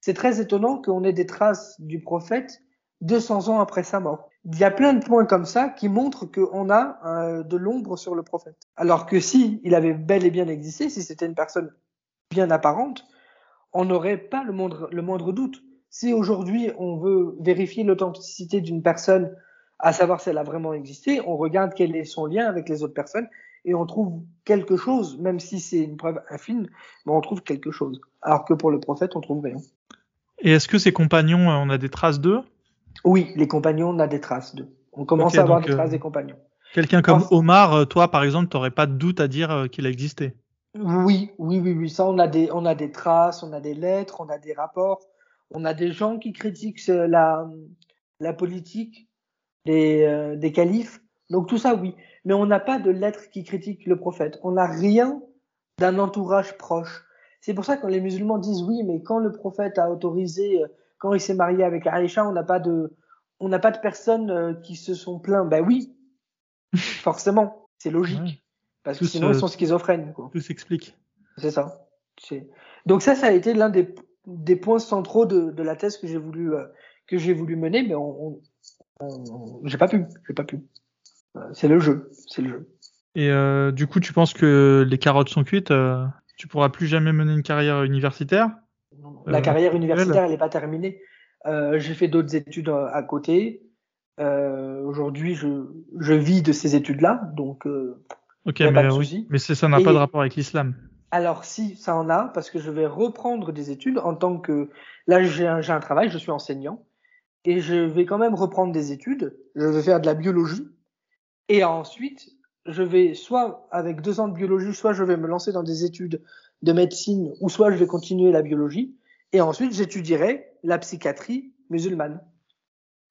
C'est très étonnant qu'on ait des traces du prophète 200 ans après sa mort. Il y a plein de points comme ça qui montrent qu'on a euh, de l'ombre sur le prophète. Alors que si il avait bel et bien existé, si c'était une personne bien apparente, on n'aurait pas le moindre, le moindre doute. Si aujourd'hui on veut vérifier l'authenticité d'une personne, à savoir si elle a vraiment existé, on regarde quel est son lien avec les autres personnes et on trouve quelque chose, même si c'est une preuve infime, mais on trouve quelque chose. Alors que pour le prophète, on trouve rien. Et est-ce que ses compagnons, euh, on a des traces d'eux? Oui, les compagnons, on a des traces d'eux. On commence à avoir des traces euh, des compagnons. Quelqu'un comme. Omar, euh, toi par exemple, t'aurais pas de doute à dire qu'il a existé? Oui, oui, oui, oui. Ça, on a des, on a des traces, on a des lettres, on a des rapports, on a des gens qui critiquent euh, la, la politique des, euh, des califes. Donc tout ça, oui. Mais on n'a pas de lettres qui critiquent le prophète. On n'a rien d'un entourage proche. C'est pour ça que quand les musulmans disent oui, mais quand le prophète a autorisé, euh, quand il s'est marié avec Aïcha, on n'a pas de, on n'a pas de personnes euh, qui se sont plaints. Ben oui, forcément, c'est logique. Ouais. Parce que sinon, ils sont schizophrènes. Quoi. Tout s'explique. C'est ça. C'est- Donc ça, ça a été l'un des, des points centraux de, de la thèse que j'ai voulu euh, que j'ai voulu mener, mais on, on, on- j'ai pas pu, j'ai pas pu. Euh, C'est le jeu, c'est le jeu. Et euh, du coup, tu penses que les carottes sont cuites euh, Tu pourras plus jamais mener une carrière universitaire? La Euh, carrière universitaire, elle n'est pas terminée. J'ai fait d'autres études à côté. Aujourd'hui, je, je vis de ces études-là, donc Ok, mais oui. Mais c'est- ça n'a pas de rapport avec l'islam. Alors si, ça en a, parce que je vais reprendre des études en tant que... Là, j'ai un, un travail, je suis enseignant, et je vais quand même reprendre des études. Je vais faire de la biologie, et ensuite, je vais soit avec deux ans de biologie, soit je vais me lancer dans des études de médecine, ou soit je vais continuer la biologie, et ensuite j'étudierai la psychiatrie musulmane.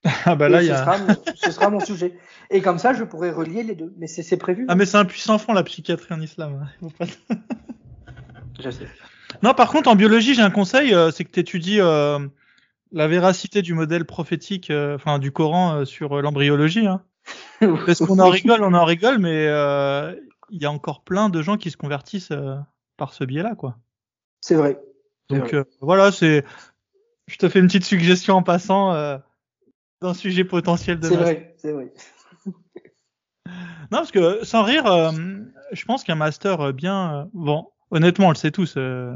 Ah bah Et là, il ce, y a. sera, mon- ce sera mon sujet. Et comme ça, je pourrai relier les deux. Mais c'est c'est prévu. Ah mais c'est un puissant fond la psychiatrie en islam. hein. Je sais. Non, par contre, en biologie, j'ai un conseil, euh, c'est que tu étudies euh, la véracité du modèle prophétique, euh, enfin du Coran euh, sur euh, l'embryologie. Hein. Parce qu'on en rigole, on en rigole, mais euh, il y a encore plein de gens qui se convertissent euh, par ce biais-là, quoi. C'est vrai. Donc vrai. euh, voilà, c'est. Je te fais une petite suggestion en passant euh, d'un sujet potentiel de. C'est master. vrai. C'est vrai. Non, parce que sans rire, euh, je pense qu'un master bien. euh, bon, honnêtement, on le sait tous. euh,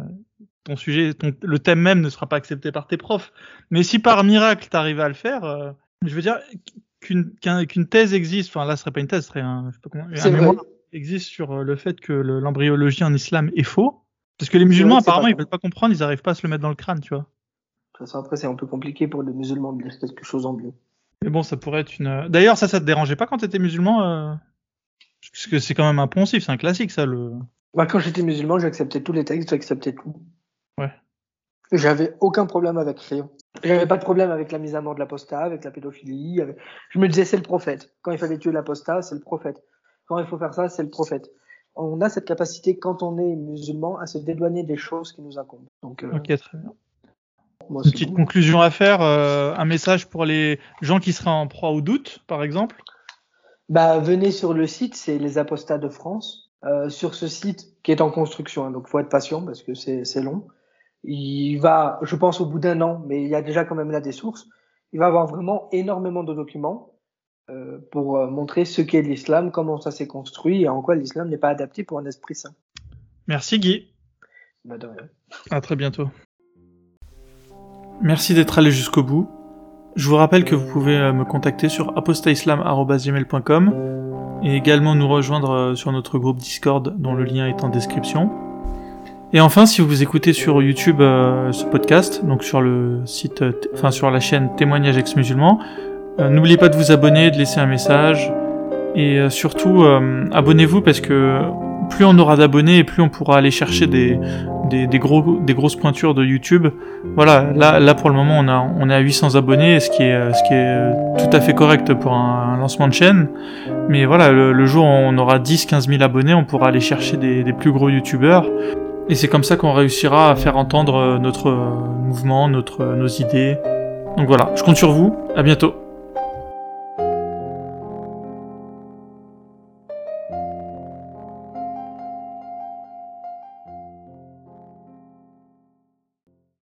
ton sujet, ton, le thème même ne sera pas accepté par tes profs. Mais si par miracle t'arrives à le faire, euh, je veux dire qu'une qu'un- qu'une thèse existe. Enfin là, ce serait pas une thèse, ce serait un, je sais pas comment, un mémoire existe sur euh, le fait que le- l'embryologie en islam est faux. Parce que les musulmans, vrai apparemment, ils veulent pas comprendre, ils arrivent pas à se le mettre dans le crâne, tu vois. De toute façon, après, c'est un peu compliqué pour les musulmans de lire quelque chose en bio. Mais bon, ça pourrait être une. D'ailleurs, ça, ça te dérangeait pas quand t'étais musulman euh... Parce que c'est quand même un poncif, c'est un classique, ça. Le. Bah, quand j'étais musulman, j'acceptais tous les textes, j'acceptais tout. Ouais. J'avais aucun problème avec rien. J'avais pas de problème avec la mise à mort de l'apostat, avec la pédophilie. avec- Je me disais, c'est le prophète. Quand il fallait tuer l'apostat, c'est le prophète. Quand il faut faire ça, c'est le prophète. On a cette capacité, quand on est musulman, à se dédouaner des choses qui nous incombent. Donc, euh, Ok, très bien. moi, Une c'est petite bon. conclusion à faire, euh, un message pour les gens qui seraient en proie au doute, par exemple? Bah, venez sur le site, c'est les apostats de France. Euh, sur ce site qui est en construction, hein, donc faut être patient parce que c'est c'est long. Il va, je pense, au bout d'un an, mais il y a déjà quand même là des sources. Il va avoir vraiment énormément de documents euh, pour euh, montrer ce qu'est l'islam, comment ça s'est construit et en quoi l'islam n'est pas adapté pour un esprit saint. Merci Guy. Bah, de rien. À très bientôt. Merci d'être allé jusqu'au bout. Je vous rappelle que vous pouvez euh, me contacter sur apostaislam.com et également nous rejoindre euh, sur notre groupe Discord dont le lien est en description. Et enfin, si vous écoutez sur YouTube euh, ce podcast, donc sur le site, euh, enfin sur la chaîne Témoignages ex-musulmans, n'oubliez pas de vous abonner, de laisser un message et surtout abonnez-vous parce que plus on aura d'abonnés et plus on pourra aller chercher des, des, gros, des grosses pointures de YouTube voilà, là, là pour le moment on, a, on est à 800 abonnés, ce qui est, euh, ce qui est euh, tout à fait correct pour un, lancement de chaîne. Mais voilà, le, jour où on aura 10-15 000 abonnés, on pourra aller chercher des, des plus gros youtubeurs. Et c'est comme ça qu'on réussira à faire entendre euh, notre euh, mouvement, notre, nos idées. Donc voilà, je compte sur vous, à bientôt.